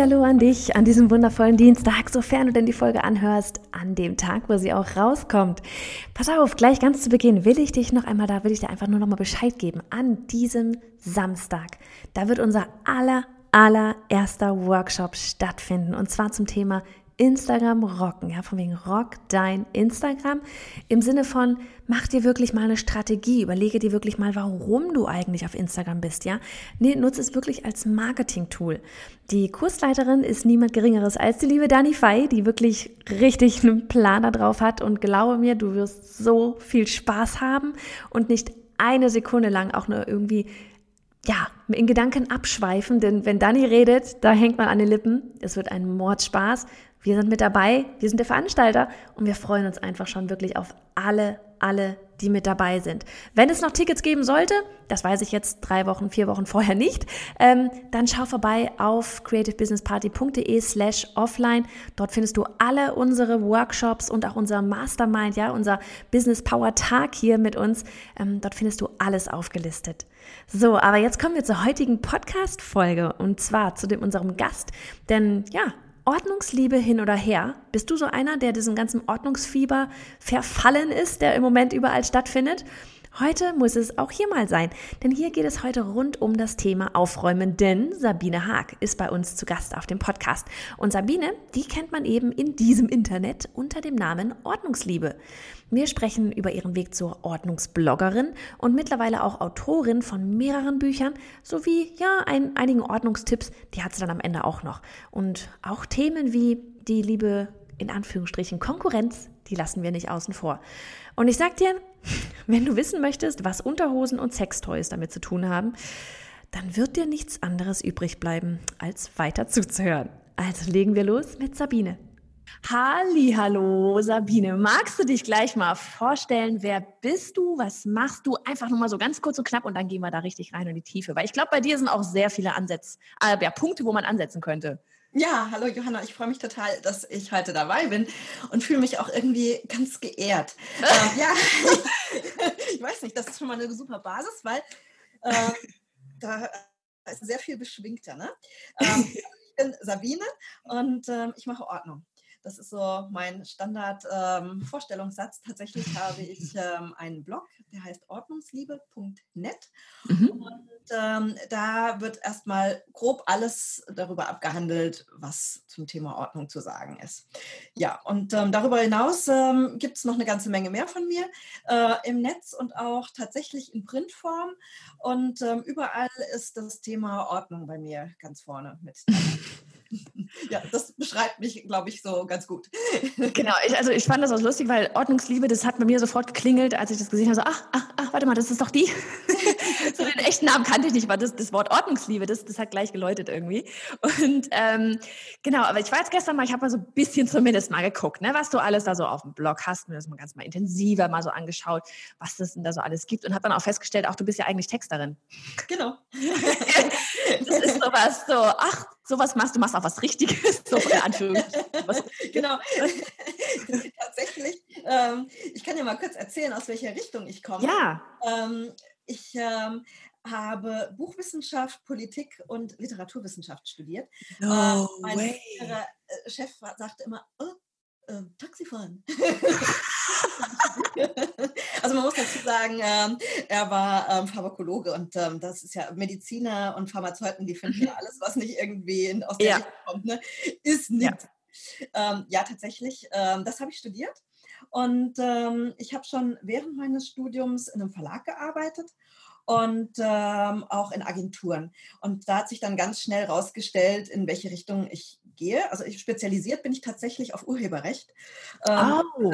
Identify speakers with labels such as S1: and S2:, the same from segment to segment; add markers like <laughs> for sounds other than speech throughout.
S1: Hallo an dich an diesem wundervollen Dienstag, sofern du denn die Folge anhörst, an dem Tag, wo sie auch rauskommt. Pass auf, gleich ganz zu Beginn will ich dich noch einmal da, will ich dir einfach nur noch mal Bescheid geben. An diesem Samstag, da wird unser aller allererster Workshop stattfinden und zwar zum Thema Instagram rocken, ja, von wegen rock dein Instagram im Sinne von mach dir wirklich mal eine Strategie, überlege dir wirklich mal, warum du eigentlich auf Instagram bist, ja? Nee, nutze es wirklich als Marketing-Tool. Die Kursleiterin ist niemand geringeres als die liebe Dani Fei, die wirklich richtig einen Plan da drauf hat und glaube mir, du wirst so viel Spaß haben und nicht eine Sekunde lang auch nur irgendwie ja, in Gedanken abschweifen, denn wenn Dani redet, da hängt man an den Lippen. Es wird ein Mordspaß. Wir sind mit dabei, wir sind der Veranstalter und wir freuen uns einfach schon wirklich auf alle, alle, die mit dabei sind. Wenn es noch Tickets geben sollte, das weiß ich jetzt drei Wochen, vier Wochen <laughs> vorher nicht, ähm, dann schau vorbei auf creativebusinessparty.de slash offline. Dort findest du alle unsere Workshops und auch unser Mastermind, ja, unser Business Power Tag hier mit uns. Ähm, dort findest du alles aufgelistet. So, aber jetzt kommen wir zur heutigen Podcast-Folge und zwar zu dem, unserem Gast. Denn ja, Ordnungsliebe hin oder her? Bist du so einer, der diesem ganzen Ordnungsfieber verfallen ist, der im Moment überall stattfindet? Heute muss es auch hier mal sein, denn hier geht es heute rund um das Thema Aufräumen, denn Sabine Haag ist bei uns zu Gast auf dem Podcast. Und Sabine, die kennt man eben in diesem Internet unter dem Namen Ordnungsliebe. Wir sprechen über ihren Weg zur Ordnungsbloggerin und mittlerweile auch Autorin von mehreren Büchern sowie ja ein, einigen Ordnungstipps, die hat sie dann am Ende auch noch. Und auch Themen wie die liebe in Anführungsstrichen Konkurrenz, die lassen wir nicht außen vor. Und ich sag dir, <laughs> wenn du wissen möchtest, was Unterhosen und Sextoys damit zu tun haben, dann wird dir nichts anderes übrig bleiben, als weiter zuzuhören. Also legen wir los mit Sabine. Halli, hallo Sabine, magst du dich gleich mal vorstellen, wer bist du, was machst du? Einfach nur mal so ganz kurz und knapp und dann gehen wir da richtig rein in die Tiefe, weil ich glaube, bei dir sind auch sehr viele Ansätze, äh, ja, Punkte, wo man ansetzen könnte.
S2: Ja, hallo Johanna, ich freue mich total, dass ich heute dabei bin und fühle mich auch irgendwie ganz geehrt. <laughs> ähm, ja, <laughs> ich weiß nicht, das ist schon mal eine super Basis, weil äh, da ist sehr viel beschwingter. Ne? Ähm, <laughs> ich bin Sabine und äh, ich mache Ordnung. Das ist so mein Standard-Vorstellungssatz. Ähm, Tatsächlich <laughs> habe ich ähm, einen Blog, der heißt ordnungsliebe.net. Mhm. Und ähm, da wird erstmal grob alles darüber abgehandelt, was zum Thema Ordnung zu sagen ist. Ja, und ähm, darüber hinaus ähm, gibt es noch eine ganze Menge mehr von mir äh, im Netz und auch tatsächlich in Printform. Und ähm, überall ist das Thema Ordnung bei mir ganz vorne mit. <laughs> ja, das beschreibt mich, glaube ich, so ganz gut.
S1: genau, ich, also ich fand das auch lustig, weil Ordnungsliebe, das hat bei mir sofort geklingelt, als ich das gesehen habe. So, ach, ach, ach, warte mal, das ist doch die. <laughs> so den echten Namen kannte ich nicht, aber das, das Wort Ordnungsliebe, das, das hat gleich geläutet irgendwie. Und ähm, genau, aber ich war jetzt gestern mal, ich habe mal so ein bisschen zumindest mal geguckt, ne, was du alles da so auf dem Blog hast, mir das mal ganz mal intensiver mal so angeschaut, was das denn da so alles gibt und habe dann auch festgestellt, auch du bist ja eigentlich Texterin.
S2: Genau. <laughs>
S1: das ist sowas so, ach, sowas machst du, machst auch was Richtiges, so in Anführungszeichen. <laughs>
S2: genau. <laughs> <laughs> Tatsächlich, ähm, ich kann dir mal kurz erzählen, aus welcher Richtung ich komme.
S1: Ja.
S2: Ähm, ich ähm, habe Buchwissenschaft, Politik und Literaturwissenschaft studiert.
S1: No ähm, mein way.
S2: Äh, Chef sagte immer, oh, äh, Taxifahren. <laughs> also man muss dazu sagen, ähm, er war ähm, Pharmakologe und ähm, das ist ja Mediziner und Pharmazeuten, die finden ja mhm. alles, was nicht irgendwie aus der ja. Richtung kommt, ne, ist nichts. Ja. Ähm, ja, tatsächlich, ähm, das habe ich studiert. Und ähm, ich habe schon während meines Studiums in einem Verlag gearbeitet und ähm, auch in Agenturen. Und da hat sich dann ganz schnell rausgestellt, in welche Richtung ich gehe. Also ich, spezialisiert bin ich tatsächlich auf Urheberrecht.
S1: Ähm, oh.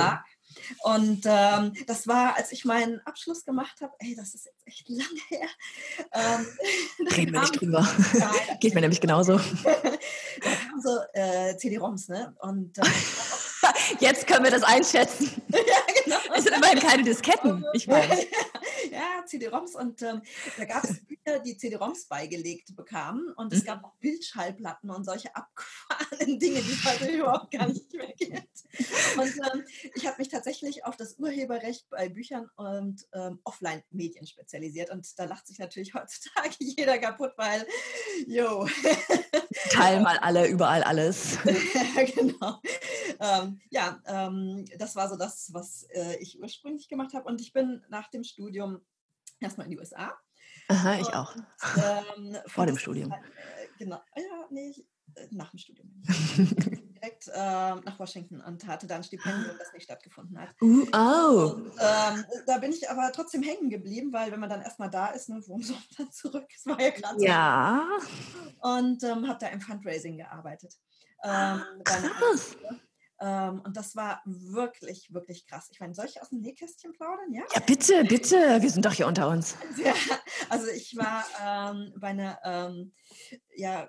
S2: Und ähm, das war, als ich meinen Abschluss gemacht habe, ey, das ist jetzt echt lange her. Ähm, <laughs>
S1: Reden wir nicht drüber. Geht mir nämlich genauso. <laughs>
S2: da kamen so äh, CD-ROMs, ne? Und äh, <laughs>
S1: Jetzt können wir das einschätzen. ja, genau. Es sind immerhin keine Disketten, ich weiß.
S2: Ja, CD-ROMs und ähm, da gab es <laughs> Bücher, die CD-ROMs beigelegt bekamen und es mhm. gab auch Bildschallplatten und solche abgefahrenen Dinge, die es heute <laughs> überhaupt gar nicht mehr gibt. Und <laughs> ähm, ich habe mich tatsächlich auf das Urheberrecht bei Büchern und ähm, Offline-Medien spezialisiert und da lacht sich natürlich heutzutage jeder kaputt, weil, jo.
S1: Teil mal alle, überall alles.
S2: ja, genau. Ähm, ja, ähm, das war so das, was äh, ich ursprünglich gemacht habe. Und ich bin nach dem Studium erstmal in die USA.
S1: Aha, ich auch. ähm, <laughs> Vor dem Studium. Halt,
S2: äh, genau, ja, nee, ich, äh, nach dem Studium. <laughs> direkt äh, nach Washington und hatte dann ein Stipendium, das nicht stattgefunden hat. <gasps>
S1: Uh, oh.
S2: Und, ähm, da bin ich aber trotzdem hängen geblieben, weil wenn man dann erstmal da ist, ne, warum <laughs> soll man dann zurück? Das war ja gerade
S1: Ja.
S2: Und ähm, habe da im Fundraising gearbeitet.
S1: Ähm, krass.
S2: Ähm, und das war wirklich, wirklich krass. Ich meine, soll ich aus dem Nähkästchen plaudern? Ja?
S1: ja, bitte, bitte. Wir sind doch hier unter uns. <laughs>
S2: Ja, also ich war ähm, bei einer ähm, ja,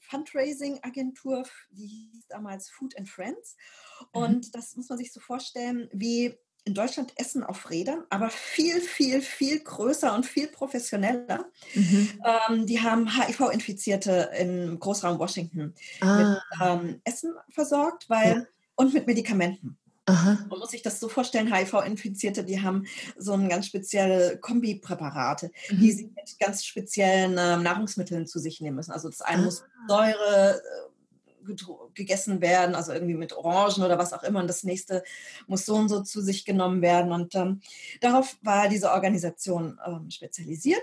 S2: Fundraising-Agentur, die hieß damals Food and Friends. Mhm. Und mhm. das muss man sich so vorstellen, wie in Deutschland Essen auf Rädern, aber viel, viel, viel größer und viel professioneller. Mhm. Ähm, die haben HIV-Infizierte im Großraum Washington ah. mit ähm, Essen versorgt weil, ja. und mit Medikamenten. Aha. Man muss sich das so vorstellen, HIV-Infizierte, die haben so ein ganz spezielle Kombipräparate, mhm. die sie mit ganz speziellen äh, Nahrungsmitteln zu sich nehmen müssen. Also das eine ah. muss Säure äh, gegessen werden, also irgendwie mit Orangen oder was auch immer. Und das nächste muss so und so zu sich genommen werden. Und ähm, darauf war diese Organisation ähm, spezialisiert.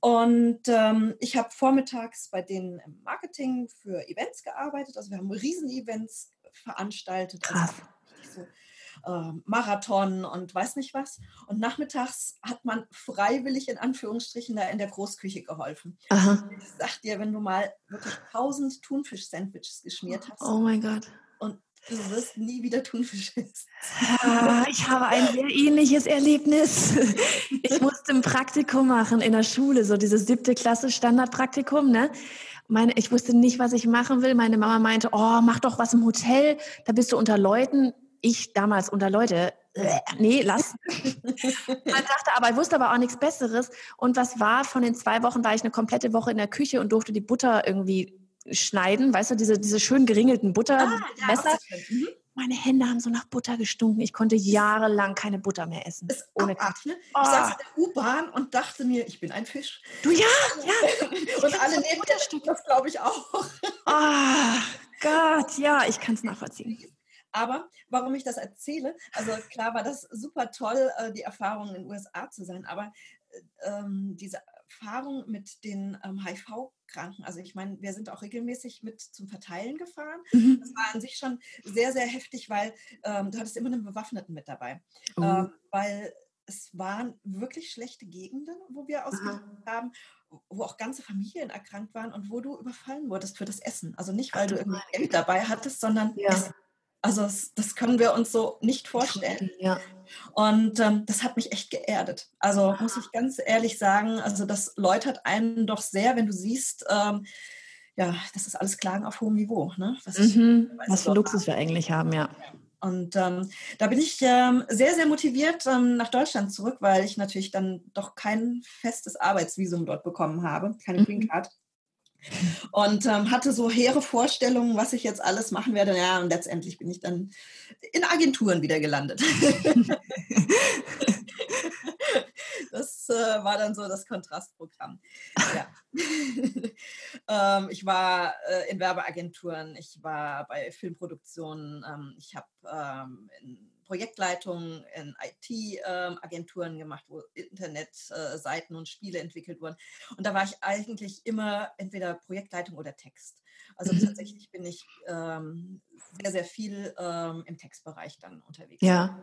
S2: Und ähm, ich habe vormittags bei denen im Marketing für Events gearbeitet. Also wir haben Riesen-Events veranstaltet. Also
S1: Krass.
S2: Also so äh, Marathon und weiß nicht was. Und nachmittags hat man freiwillig in Anführungsstrichen da in der Großküche geholfen.
S1: Aha.
S2: Ich sag dir, wenn du mal wirklich tausend Thunfisch-Sandwiches geschmiert hast.
S1: Oh mein Gott.
S2: Und du wirst nie wieder Thunfisch essen.
S1: Ah, ich habe ein sehr ähnliches Erlebnis. Ich musste ein Praktikum machen in der Schule, so dieses siebte Klasse Standardpraktikum, ne? Meine, ich wusste nicht, was ich machen will. Meine Mama meinte, oh, mach doch was im Hotel, da bist du unter Leuten ich damals unter Leute, äh, nee, lass. <laughs> Man dachte aber, ich wusste aber auch nichts Besseres. Und was war, von den zwei Wochen war ich eine komplette Woche in der Küche und durfte die Butter irgendwie schneiden, weißt du, diese, diese schön geringelten Buttermesser. Ah, ja, mhm. Meine Hände haben so nach Butter gestunken. Ich konnte jahrelang keine Butter mehr essen.
S2: Ist ohne abartig, ne? Ich oh. saß in der U-Bahn und dachte mir, ich bin ein Fisch.
S1: Du ja, <laughs> ja.
S2: und alle neben mir, das glaube ich auch.
S1: Oh, Gott, ja, ich kann es nachvollziehen.
S2: Aber warum ich das erzähle, also klar war das super toll, äh, die Erfahrung in den USA zu sein, aber äh, ähm, diese Erfahrung mit den ähm, HIV-Kranken, also ich meine, wir sind auch regelmäßig mit zum Verteilen gefahren. Mhm. Das war an sich schon sehr, sehr heftig, weil ähm, du hattest immer einen Bewaffneten mit dabei. Mhm. Ähm, weil es waren wirklich schlechte Gegenden, wo wir ausgesucht haben, wo auch ganze Familien erkrankt waren und wo du überfallen wurdest für das Essen. Also nicht, weil Ach, du irgendwie Geld dabei hattest, sondern ja. Essen. Also das, das, können wir uns so nicht vorstellen.
S1: Ja.
S2: Und ähm, das hat mich echt geerdet. Also muss ich ganz ehrlich sagen, also das läutert einen doch sehr, wenn du siehst, ähm, ja, das ist alles Klagen auf hohem Niveau. Ne?
S1: Was, mhm. ich, Was für Luxus haben. wir eigentlich haben, ja.
S2: Und ähm, da bin ich ähm, sehr, sehr motiviert ähm, nach Deutschland zurück, weil ich natürlich dann doch kein festes Arbeitsvisum dort bekommen habe, keine mhm. Green Card und ähm, hatte so hehre Vorstellungen, was ich jetzt alles machen werde. Ja, und letztendlich bin ich dann in Agenturen wieder gelandet. <laughs> das äh, war dann so das Kontrastprogramm. Ja. <laughs> ähm, ich war äh, in Werbeagenturen, ich war bei Filmproduktionen, ähm, ich habe ähm, in Projektleitung in IT-Agenturen ähm, gemacht, wo Internetseiten und Spiele entwickelt wurden. Und da war ich eigentlich immer entweder Projektleitung oder Text. Also mhm. tatsächlich bin ich ähm, sehr, sehr viel ähm, im Textbereich dann unterwegs.
S1: Ja.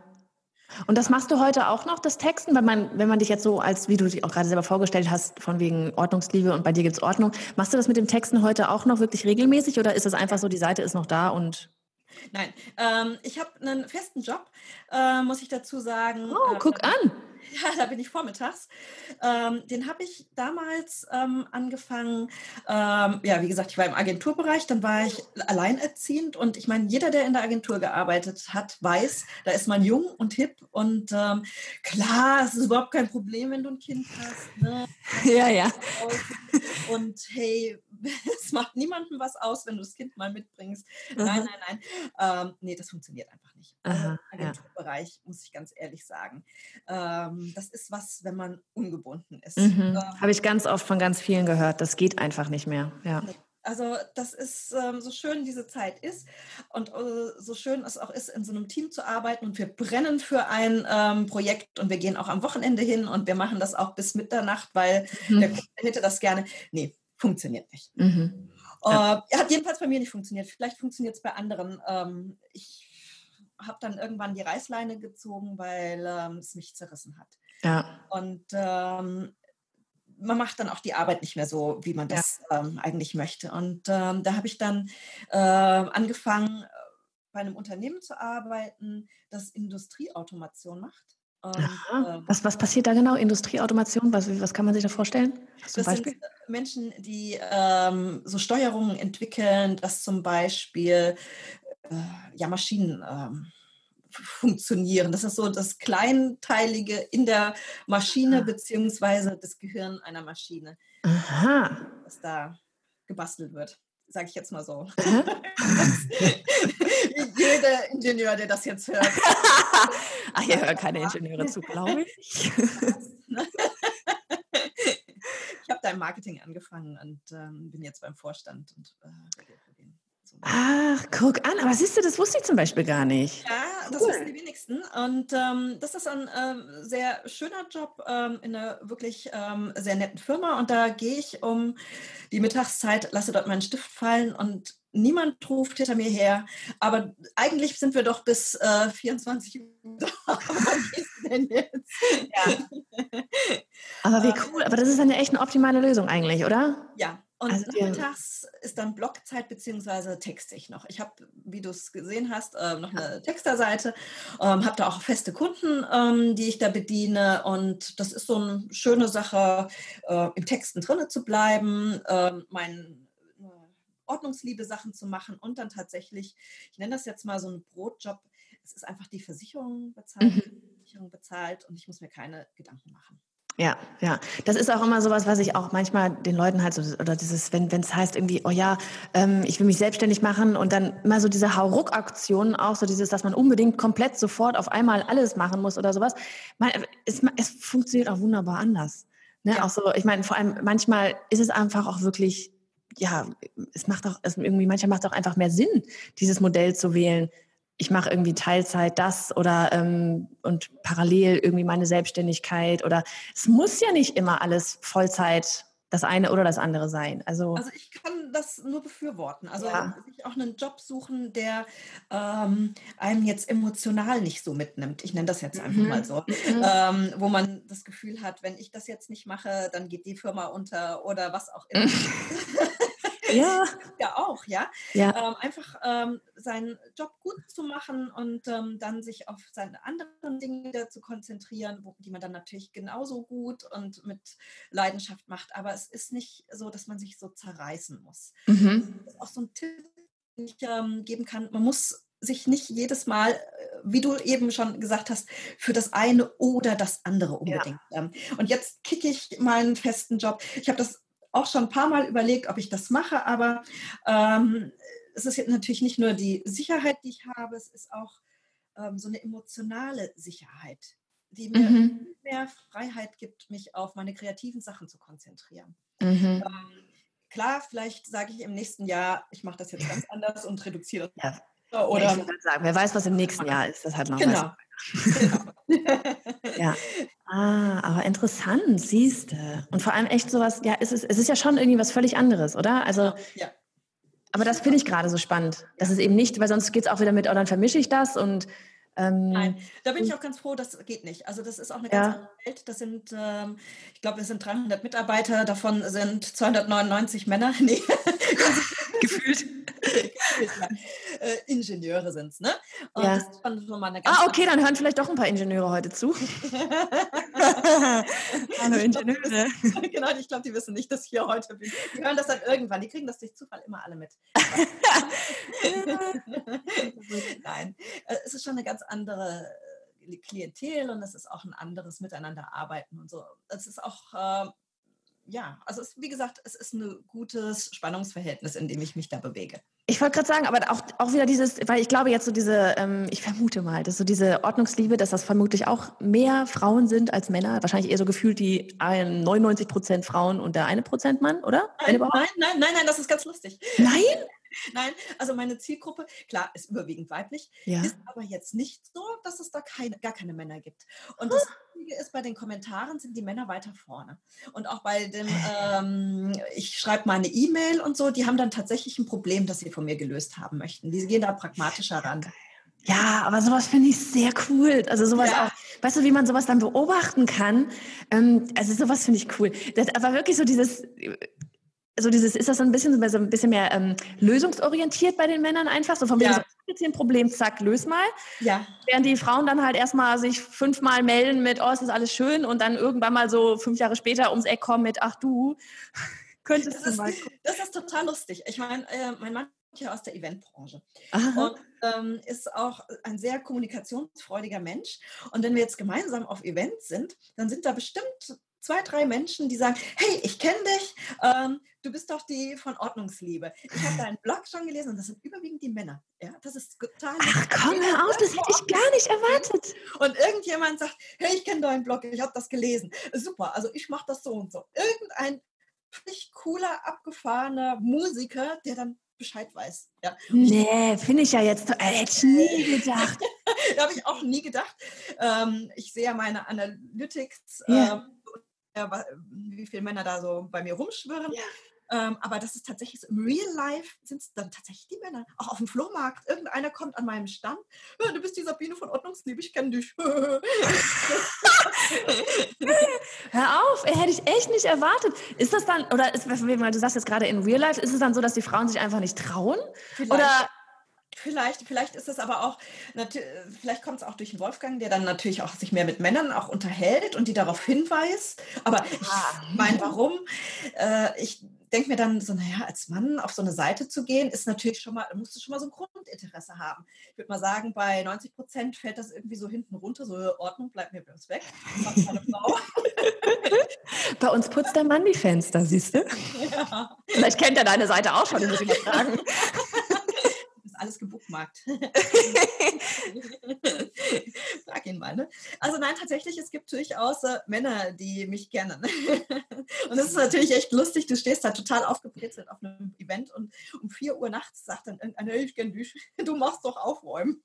S1: Und das machst du heute auch noch, das Texten? Wenn man, wenn man dich jetzt so als, wie du dich auch gerade selber vorgestellt hast, von wegen Ordnungsliebe und bei dir gibt es Ordnung, machst du das mit dem Texten heute auch noch wirklich regelmäßig oder ist es einfach so, die Seite ist noch da und
S2: Nein, ähm, ich habe einen festen Job, äh, muss ich dazu sagen.
S1: Oh,
S2: äh,
S1: guck an.
S2: Ja, da bin ich vormittags. Ähm, den habe ich damals ähm, angefangen. Ähm, ja, wie gesagt, ich war im Agenturbereich, dann war ich alleinerziehend und ich meine, jeder, der in der Agentur gearbeitet hat, weiß, da ist man jung und hip und ähm, klar, es ist überhaupt kein Problem, wenn du ein Kind hast. Ne? <laughs>
S1: Ja, ja.
S2: Und hey, <laughs> es macht niemandem was aus, wenn du das Kind mal mitbringst. Nein, nein, nein. Ähm, nee, das funktioniert einfach nicht. Aha, Agenturbereich, ja. muss ich ganz ehrlich sagen. Ähm, das ist was, wenn man ungebunden ist.
S1: Mhm. Ähm, Habe ich ganz oft von ganz vielen gehört. Das geht einfach nicht mehr. Ja.
S2: Also das ist ähm, so schön diese Zeit ist und äh, so schön es auch ist, in so einem Team zu arbeiten und wir brennen für ein ähm, Projekt und wir gehen auch am Wochenende hin und wir machen das auch bis Mitternacht, weil mhm. der Kunde hätte das gerne. Nee, funktioniert nicht. Mhm. Ja. Äh, hat jedenfalls bei mir nicht funktioniert. Vielleicht funktioniert es bei anderen. Ähm, ich habe dann irgendwann die Reißleine gezogen, weil ähm, es mich zerrissen hat. Ja. Und ähm, man macht dann auch die Arbeit nicht mehr so, wie man das ja. ähm, eigentlich möchte. Und ähm, da habe ich dann äh, angefangen, äh, bei einem Unternehmen zu arbeiten, das Industrieautomation macht.
S1: Und, äh, was, was passiert da genau? Industrieautomation? Was, was kann man sich da vorstellen?
S2: das sind Menschen, die ähm, so Steuerungen entwickeln, dass zum Beispiel ja, Maschinen ähm, funktionieren. Das ist so das Kleinteilige in der Maschine Aha. beziehungsweise das Gehirn einer Maschine, Aha. was da gebastelt wird sage ich jetzt mal so. <laughs> Jeder Ingenieur, der das jetzt hört.
S1: Ach, <laughs> ihr hört keine Ingenieure zu, glaube ich. <laughs> ich
S2: habe da im Marketing angefangen und ähm, bin jetzt beim Vorstand und äh,
S1: Ach, guck an, aber siehst du, das wusste ich zum Beispiel gar nicht.
S2: Ja, cool. das wissen die wenigsten. Und ähm, das ist ein ähm, sehr schöner Job ähm, in einer wirklich ähm, sehr netten Firma. Und da gehe ich um die Mittagszeit, lasse dort meinen Stift fallen und niemand ruft hinter mir her. Aber eigentlich sind wir doch bis äh, 24 Uhr <laughs> da. Was ist denn jetzt?
S1: Ja. <laughs> Aber wie ähm. cool, aber das ist eine echt eine optimale Lösung eigentlich, oder?
S2: Ja, und also nachmittags ist dann Blockzeit beziehungsweise texte ich noch. Ich habe, wie du es gesehen hast, äh, noch eine Texterseite, ähm, habe da auch feste Kunden, ähm, die ich da bediene. Und das ist so eine schöne Sache, äh, im Texten drinne zu bleiben, äh, mein äh, ordnungsliebe Sachen zu machen und dann tatsächlich, ich nenne das jetzt mal so einen Brotjob, es ist einfach die Versicherung bezahlt, mhm. die Versicherung bezahlt und ich muss mir keine Gedanken machen.
S1: Ja, ja. Das ist auch immer sowas, was ich auch manchmal den Leuten halt so, oder dieses, wenn es heißt irgendwie, oh ja, ähm, ich will mich selbstständig machen und dann immer so diese Hauruck-Aktionen auch, so dieses, dass man unbedingt komplett sofort auf einmal alles machen muss oder sowas. Man, es, es funktioniert auch wunderbar anders. Ne? Ja. Auch so, ich meine, vor allem manchmal ist es einfach auch wirklich, ja, es macht auch, es irgendwie, manchmal macht es auch einfach mehr Sinn, dieses Modell zu wählen ich mache irgendwie Teilzeit das oder ähm, und parallel irgendwie meine Selbstständigkeit oder es muss ja nicht immer alles Vollzeit das eine oder das andere sein. Also,
S2: also ich kann das nur befürworten. Also ja. sich auch einen Job suchen, der ähm, einem jetzt emotional nicht so mitnimmt. Ich nenne das jetzt einfach mhm. mal so. Mhm. Ähm, wo man das Gefühl hat, wenn ich das jetzt nicht mache, dann geht die Firma unter oder was auch immer. <laughs> ja. <laughs> ja auch, ja. ja. Ähm, einfach ähm, seinen Job gut zu machen und ähm, dann sich auf seine anderen Dinge zu konzentrieren, wo, die man dann natürlich genauso gut und mit Leidenschaft macht. Aber es ist nicht so, dass man sich so zerreißen muss. Mhm. Das ist auch so ein Tipp, den ich ähm, geben kann. Man muss sich nicht jedes Mal, äh, wie du eben schon gesagt hast, für das eine oder das andere unbedingt. Ja. Ähm, und jetzt kicke ich meinen festen Job. Ich habe das auch schon ein paar Mal überlegt, ob ich das mache, aber ähm, es ist jetzt natürlich nicht nur die Sicherheit, die ich habe, es ist auch ähm, so eine emotionale Sicherheit, die mir mhm. mehr Freiheit gibt, mich auf meine kreativen Sachen zu konzentrieren. Mhm. Ähm, klar, vielleicht sage ich im nächsten Jahr, ich mache das jetzt ganz anders und reduziere
S1: das. Ja. Oder ja, ich sagen, wer weiß, was im nächsten Jahr ist, das hat noch genau. genau. Ja. Ah, aber interessant, siehst du. Und vor allem echt sowas, ja, es ist, es ist ja schon irgendwie was völlig anderes, oder? Also, ja. Aber das finde ich gerade so spannend. Das ist eben nicht, weil sonst geht es auch wieder mit, oh, dann vermische ich das und.
S2: Ähm, Nein, da bin ich auch ganz froh, das geht nicht. Also, das ist auch eine ganz ja. andere Welt. Das sind, ähm, ich glaube, wir sind 300 Mitarbeiter, davon sind 299 Männer. <laughs> Nee. <laughs> <laughs>
S1: Gefühlt.
S2: äh, Ingenieure sind es, ne?
S1: Und ja. ah, okay, dann hören vielleicht doch ein paar Ingenieure heute zu. <laughs> <laughs>
S2: Hallo Ingenieure. genau, ich glaube, die wissen nicht, dass ich hier heute bin. Die hören das dann irgendwann. Die kriegen das durch Zufall immer alle mit. Nein, äh, es ist schon eine ganz andere äh, Klientel und es ist auch ein anderes Miteinander arbeiten und so. Es ist auch äh, ja, also es, wie gesagt, es ist ein gutes Spannungsverhältnis, in dem ich mich da bewege.
S1: Ich wollte gerade sagen, aber auch, auch wieder dieses, weil ich glaube jetzt so diese, ähm, ich vermute mal, dass so diese Ordnungsliebe, dass das vermutlich auch mehr Frauen sind als Männer. Wahrscheinlich eher so gefühlt die 99 Prozent Frauen und der eine Prozent Mann, oder?
S2: Nein, nein, nein, nein, nein, das ist ganz lustig.
S1: Nein? <laughs>
S2: Nein, also meine Zielgruppe, klar, ist überwiegend weiblich, ja. ist aber jetzt nicht so, dass es da keine, gar keine Männer gibt. Und das Wichtige ist, bei den Kommentaren sind die Männer weiter vorne. Und auch bei dem, ähm, ich schreibe mal eine E-Mail und so, die haben dann tatsächlich ein Problem, das sie von mir gelöst haben möchten. Die gehen da pragmatischer ran.
S1: Ja, aber sowas finde ich sehr cool. Also sowas ja. auch, weißt du, wie man sowas dann beobachten kann? Ähm, also sowas finde ich cool. Das, aber wirklich so dieses, also dieses, ist das so ein bisschen, so ein bisschen mehr ähm, lösungsorientiert bei den Männern einfach? So von wegen ja. so, jetzt hier ein Problem, zack, löse mal.
S2: Ja.
S1: Während die Frauen dann halt erstmal sich fünfmal melden mit, oh, es ist alles schön und dann irgendwann mal so fünf Jahre später ums Eck kommen mit, ach du, <laughs> könntest
S2: das
S1: du
S2: ist,
S1: mal. <laughs>
S2: Das ist total lustig. Ich meine, äh, mein Mann ja aus der Eventbranche Aha. und ähm, ist auch ein sehr kommunikationsfreudiger Mensch. Und wenn wir jetzt gemeinsam auf Events sind, dann sind da bestimmt zwei, drei Menschen, die sagen, hey, ich kenne dich, ähm, du bist doch die von Ordnungsliebe. Ich habe deinen Blog schon gelesen und das sind überwiegend die Männer. Ja, das ist total.
S1: Ach komm, hör auf, das hätte ich gar nicht erwartet.
S2: Und irgendjemand sagt, hey, ich kenne deinen Blog, ich habe das gelesen. Super, also ich mache das so und so. Irgendein völlig cooler, abgefahrener Musiker, der dann Bescheid weiß. Ja.
S1: Nee, finde ich ja jetzt, äh, hätte ich nie gedacht. <laughs>
S2: da habe ich auch nie gedacht. Ähm, ich sehe ja meine Analytics. Ja. Ähm, wie viele Männer da so bei mir rumschwirren. Ja. Ähm, aber das ist tatsächlich so, im Real Life sind es dann tatsächlich die Männer. Auch auf dem Flohmarkt. Irgendeiner kommt an meinem Stand. Du bist die Sabine von Ordnungsliebe, ich kenne dich. <laughs>
S1: Hör auf, hätte ich echt nicht erwartet. Ist das dann, oder ist, du sagst jetzt gerade in Real Life, ist es dann so, dass die Frauen sich einfach nicht trauen?
S2: Vielleicht. Oder Vielleicht, vielleicht ist es aber auch, vielleicht kommt es auch durch den Wolfgang, der dann natürlich auch sich mehr mit Männern auch unterhält und die darauf hinweist. Aber ich meine, warum? Äh, ich denke mir dann so, naja, als Mann auf so eine Seite zu gehen, ist natürlich schon mal, musst du schon mal so ein Grundinteresse haben. Ich würde mal sagen, bei 90 Prozent fällt das irgendwie so hinten runter, so Ordnung, bleibt mir bloß weg. <laughs>
S1: bei uns putzt der Mann die Fenster, siehst du? <laughs> Ja. Vielleicht kennt er deine Seite auch schon, ich muss ihn mal fragen <laughs>
S2: alles gebuchmarkt. <laughs> <laughs> Frag ihn mal. Ne? Also nein, tatsächlich, es gibt durchaus äh, Männer, die mich kennen. <laughs> und es ist natürlich echt lustig. Du stehst da total aufgebrezelt auf einem Event und um 4 Uhr nachts sagt dann irgendeiner, ich kenne dich, du machst doch aufräumen.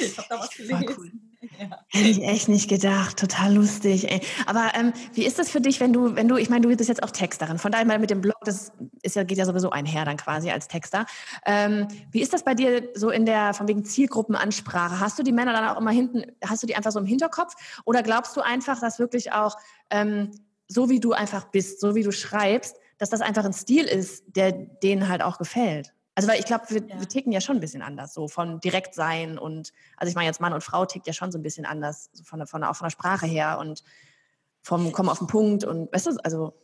S2: ich habe da was gelesen. Cool.
S1: Ja. Hätte ich echt nicht gedacht. Total lustig. Ey. Aber ähm, wie ist das für dich, wenn du, wenn du, ich meine, du bist jetzt auch Texterin. Von daher mal mit dem Blog, das ist ja, geht ja sowieso einher dann quasi als Texter. Ähm, wie ist das bei dir so in der, von wegen Zielgruppenansprache? Hast du die Männer dann auch immer hinten, hast du die einfach so im Hinterkopf? Oder glaubst du einfach, dass wirklich auch ähm, so wie du einfach bist, so wie du schreibst, dass das einfach ein Stil ist, der denen halt auch gefällt? Also weil ich glaube, wir, ja. wir, ticken ja schon ein bisschen anders, so von direkt sein und, also ich meine jetzt Mann und Frau tickt ja schon so ein bisschen anders, so von, von, auch von der Sprache her und vom Kommen auf den Punkt und, weißt du, also...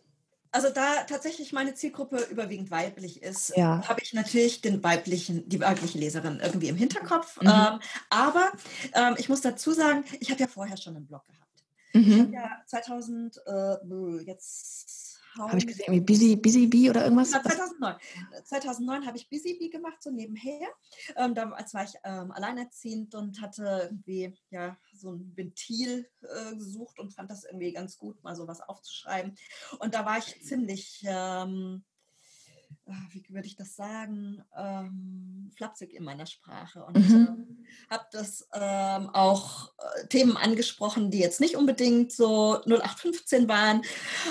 S2: Also da tatsächlich meine Zielgruppe überwiegend weiblich ist, ja. habe ich natürlich den weiblichen, die weibliche Leserin irgendwie im Hinterkopf. Mhm. Ähm, aber ähm, ich muss dazu sagen, ich habe ja vorher schon einen Blog gehabt. Mhm. Ich habe ja 2000, äh, jetzt
S1: habe ich gesehen, wie Busy, Busy Bee oder irgendwas?
S2: Ja, 2009. 2009 habe ich Busy Bee gemacht, so nebenher. Ähm, damals war ich ähm, alleinerziehend und hatte irgendwie ja, so ein Ventil äh, gesucht und fand das irgendwie ganz gut, mal sowas aufzuschreiben. Und da war ich ziemlich ähm, wie würde ich das sagen, ähm, flapsig in meiner Sprache und mhm. ähm, habe das ähm, auch äh, Themen angesprochen, die jetzt nicht unbedingt so 0815 waren. Äh,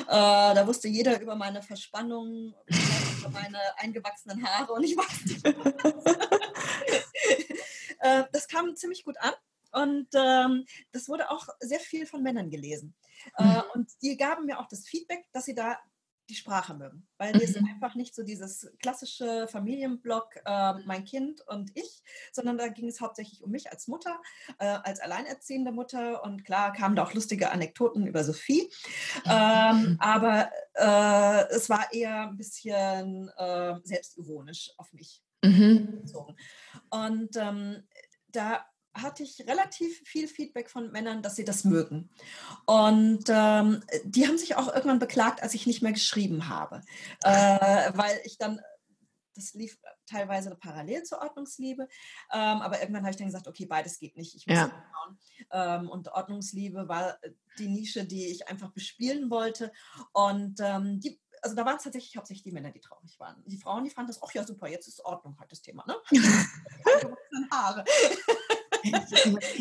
S2: da wusste jeder über meine Verspannung, über meine eingewachsenen Haare und ich weiß nicht. <laughs> äh, das kam ziemlich gut an. Und ähm, das wurde auch sehr viel von Männern gelesen. Äh, mhm. und die gaben mir auch das Feedback, dass sie da die Sprache mögen, weil die mhm. ist einfach nicht so dieses klassische Familienblock, äh, mein Kind und ich, sondern da ging es hauptsächlich um mich als Mutter, äh, als alleinerziehende Mutter und klar kamen da auch lustige Anekdoten über Sophie, ähm, aber äh, es war eher ein bisschen äh, selbstironisch auf mich mhm. bezogen. Und ähm, da hatte ich relativ viel Feedback von Männern, dass sie das mögen. Und ähm, die haben sich auch irgendwann beklagt, als ich nicht mehr geschrieben habe, äh, weil ich dann, das lief teilweise parallel zur Ordnungsliebe, ähm, aber irgendwann habe ich dann gesagt, okay, beides geht nicht, ich muss ja. Ähm, und Ordnungsliebe war die Nische, die ich einfach bespielen wollte. Und ähm, die also da waren es tatsächlich hauptsächlich die Männer, die traurig waren. Die Frauen, die fanden das, ach ja, super, jetzt ist Ordnung halt das Thema, ne? <laughs>
S1: Haare.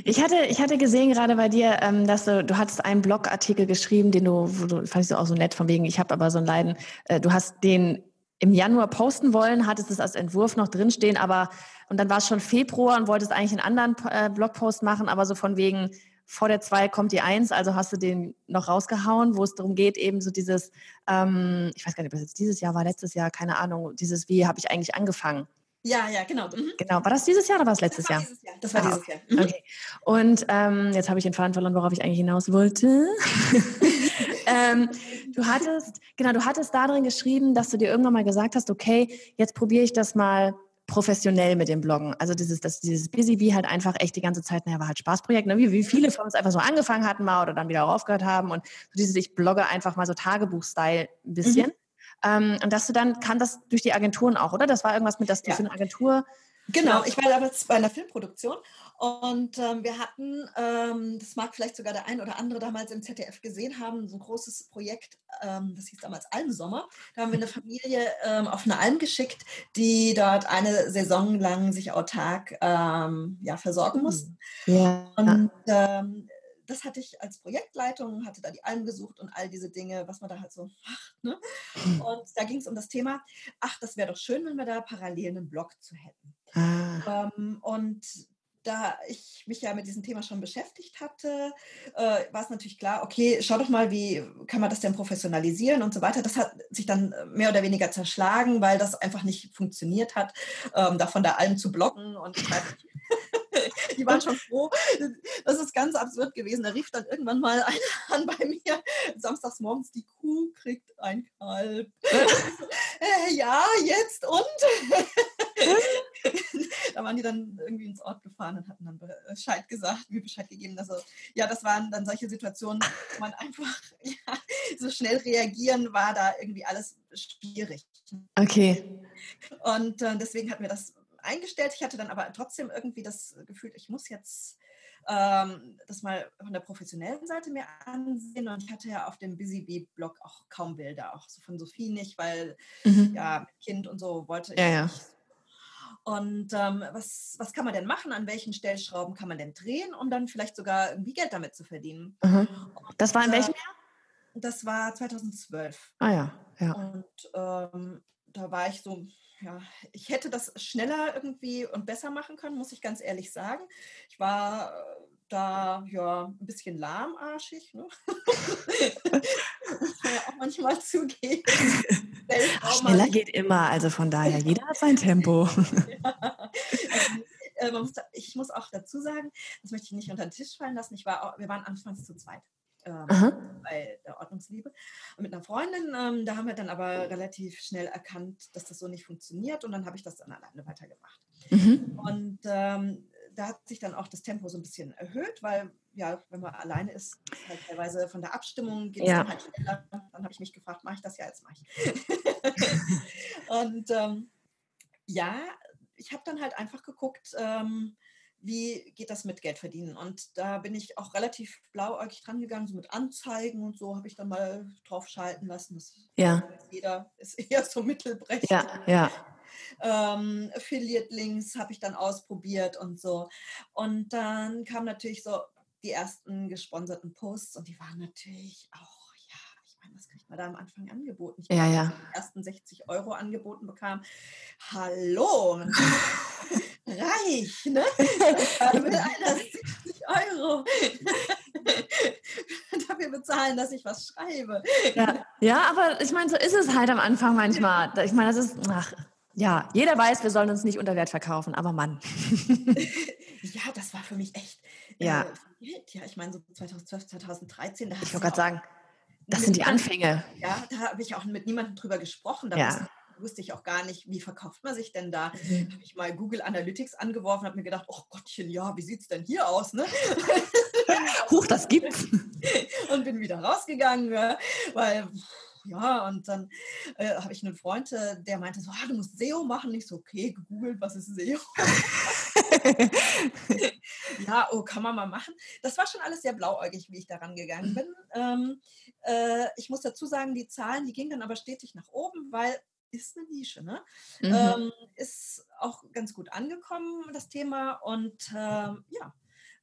S1: Ich hatte, ich hatte gesehen gerade bei dir, ähm, dass du, du hattest einen Blogartikel geschrieben, den du, wo du fand ich so auch so nett von wegen, ich habe aber so ein Leiden. Äh, du hast den im Januar posten wollen, hattest es als Entwurf noch drinstehen, aber und dann war es schon Februar und wolltest eigentlich einen anderen äh, Blogpost machen, aber so von wegen vor der 2 kommt die 1, also hast du den noch rausgehauen, wo es darum geht, eben so dieses, ähm, ich weiß gar nicht, ob das jetzt dieses Jahr war, letztes Jahr, keine Ahnung, dieses, wie habe ich eigentlich angefangen?
S2: Ja, ja, genau. Mhm.
S1: Genau. War das dieses Jahr oder war es letztes
S2: das war
S1: Jahr?
S2: Dieses Jahr? Das war ah, dieses Jahr. Mhm.
S1: Okay. Und ähm, jetzt habe ich den Faden verloren, worauf ich eigentlich hinaus wollte. <laughs> ähm, du hattest, genau, du hattest da drin geschrieben, dass du dir irgendwann mal gesagt hast, okay, jetzt probiere ich das mal professionell mit dem Bloggen. Also dieses, das, dieses Busy wie halt einfach echt die ganze Zeit, naja, war halt Spaßprojekt, ne? wie, wie viele von uns einfach so angefangen hatten mal oder dann wieder aufgehört haben und so dieses, ich blogge einfach mal so Tagebuch-Style ein bisschen. Mhm. Ähm, und dass du dann, kann das durch die Agenturen auch, oder? Das war irgendwas mit, dass du ja. für eine Agentur.
S2: Genau, ich war damals bei einer Filmproduktion und ähm, wir hatten, ähm, das mag vielleicht sogar der ein oder andere damals im ZDF gesehen haben, so ein großes Projekt, ähm, das hieß damals Almsommer. Da haben wir eine Familie ähm, auf eine Alm geschickt, die dort eine Saison lang sich autark ähm, ja, versorgen mussten. Ja. Und das hatte ich als Projektleitung, hatte da die Alm gesucht und all diese Dinge, was man da halt so macht. Ne? Und da ging es um das Thema, ach, das wäre doch schön, wenn wir da parallel einen Blog zu hätten. Ah. Ähm, und da ich mich ja mit diesem Thema schon beschäftigt hatte, äh, war es natürlich klar, okay, schau doch mal, wie kann man das denn professionalisieren und so weiter. Das hat sich dann mehr oder weniger zerschlagen, weil das einfach nicht funktioniert hat, ähm, da von der Alm zu blocken und <laughs> <laughs> die waren schon froh. Das ist ganz absurd gewesen. Da rief dann irgendwann mal <laughs> einer an bei mir, samstags morgens, die Kuh kriegt ein Kalb. äh, <laughs> ja, jetzt und? da waren die dann irgendwie ins Ort gefahren und hatten dann Bescheid gesagt, mir Bescheid gegeben. Also ja, das waren dann solche Situationen, wo man einfach ja, so schnell reagieren war da irgendwie alles schwierig.
S1: Okay.
S2: Und äh, deswegen hat mir das eingestellt. Ich hatte dann aber trotzdem irgendwie das Gefühl, ich muss jetzt ähm, das mal von der professionellen Seite mir ansehen. Und ich hatte ja auf dem Busy Bee-Blog auch kaum Bilder, auch so von Sophie nicht, weil mhm. ja, Kind und so wollte ich
S1: ja, ja.
S2: nicht. Und ähm, was, was kann man denn machen? An welchen Stellschrauben kann man denn drehen, um dann vielleicht sogar irgendwie Geld damit zu verdienen?
S1: Mhm. Das war in welchem Jahr?
S2: Das war 2012.
S1: Ah ja, ja.
S2: Und ähm, da war ich so, ja, ich hätte das schneller irgendwie und besser machen können, muss ich ganz ehrlich sagen. Ich war äh, da ja ein bisschen lahmarschig, ne? <laughs> muss man ja auch manchmal zugeben.
S1: Schneller geht immer, also von daher, <laughs> jeder hat sein Tempo.
S2: ja. ähm, muss, ich muss auch dazu sagen, das möchte ich nicht unter den Tisch fallen lassen. Ich war, wir waren anfangs zu zweit ähm, bei der Ordnungsliebe. mit einer Freundin, ähm, da haben wir dann aber relativ schnell erkannt, dass das so nicht funktioniert und dann habe ich das dann alleine weitergemacht. Mhm. Und ähm, da hat sich dann auch das Tempo so ein bisschen erhöht, weil ja, wenn man alleine ist, halt teilweise von der Abstimmung geht es dann halt schneller. Dann habe ich mich gefragt, mache ich das ja, jetzt mache ich. <laughs> und ähm, ja, ich habe dann halt einfach geguckt, ähm, wie geht das mit Geld verdienen? Und da bin ich auch relativ blauäugig dran gegangen, so mit Anzeigen und so habe ich dann mal drauf schalten lassen. Das
S1: ja.
S2: Jeder <laughs> ist eher so mittelbrechend.
S1: Ja, ja.
S2: Ähm, Affiliate-Links habe ich dann ausprobiert und so. Und dann kamen natürlich so die ersten gesponserten Posts und die waren natürlich auch, man da am Anfang angeboten? Ich
S1: ja, ja.
S2: die ersten 60 Euro angeboten bekam. Hallo! <laughs> reich, ne? <laughs> Da will einer 70 Euro. <laughs> Dafür bezahlt zahlen, dass ich was schreibe.
S1: Ja, ja aber ich meine, so ist es halt am Anfang manchmal. Ich meine, das ist, ach, ja, jeder weiß, wir sollen uns nicht unter Wert verkaufen, aber Mann.
S2: ja, das war für mich echt.
S1: Ja.
S2: Äh, ja, ich meine, so 2012, 2013. Da
S1: ich wollte gerade sagen, das sind die Anfänge.
S2: Ja, da habe ich auch mit niemandem drüber gesprochen. Da
S1: ja
S2: wusste ich auch gar nicht, wie verkauft man sich denn da. Mhm. Habe ich mal Google Analytics angeworfen, habe mir gedacht, oh Gottchen, ja, wie sieht es denn hier aus? Ne?
S1: Huch, das gibt's. <laughs>
S2: Und bin wieder rausgegangen, weil ja, und dann äh, habe ich einen Freund, äh, der meinte so, ah, du musst SEO machen. Ich so, okay, gegoogelt, was ist SEO? <laughs> ja, oh, kann man mal machen. Das war schon alles sehr blauäugig, wie ich daran gegangen bin. Ähm, äh, ich muss dazu sagen, die Zahlen, die gingen dann aber stetig nach oben, weil ist eine Nische, ne? Mhm. Ähm, ist auch ganz gut angekommen, das Thema. Und ähm, ja,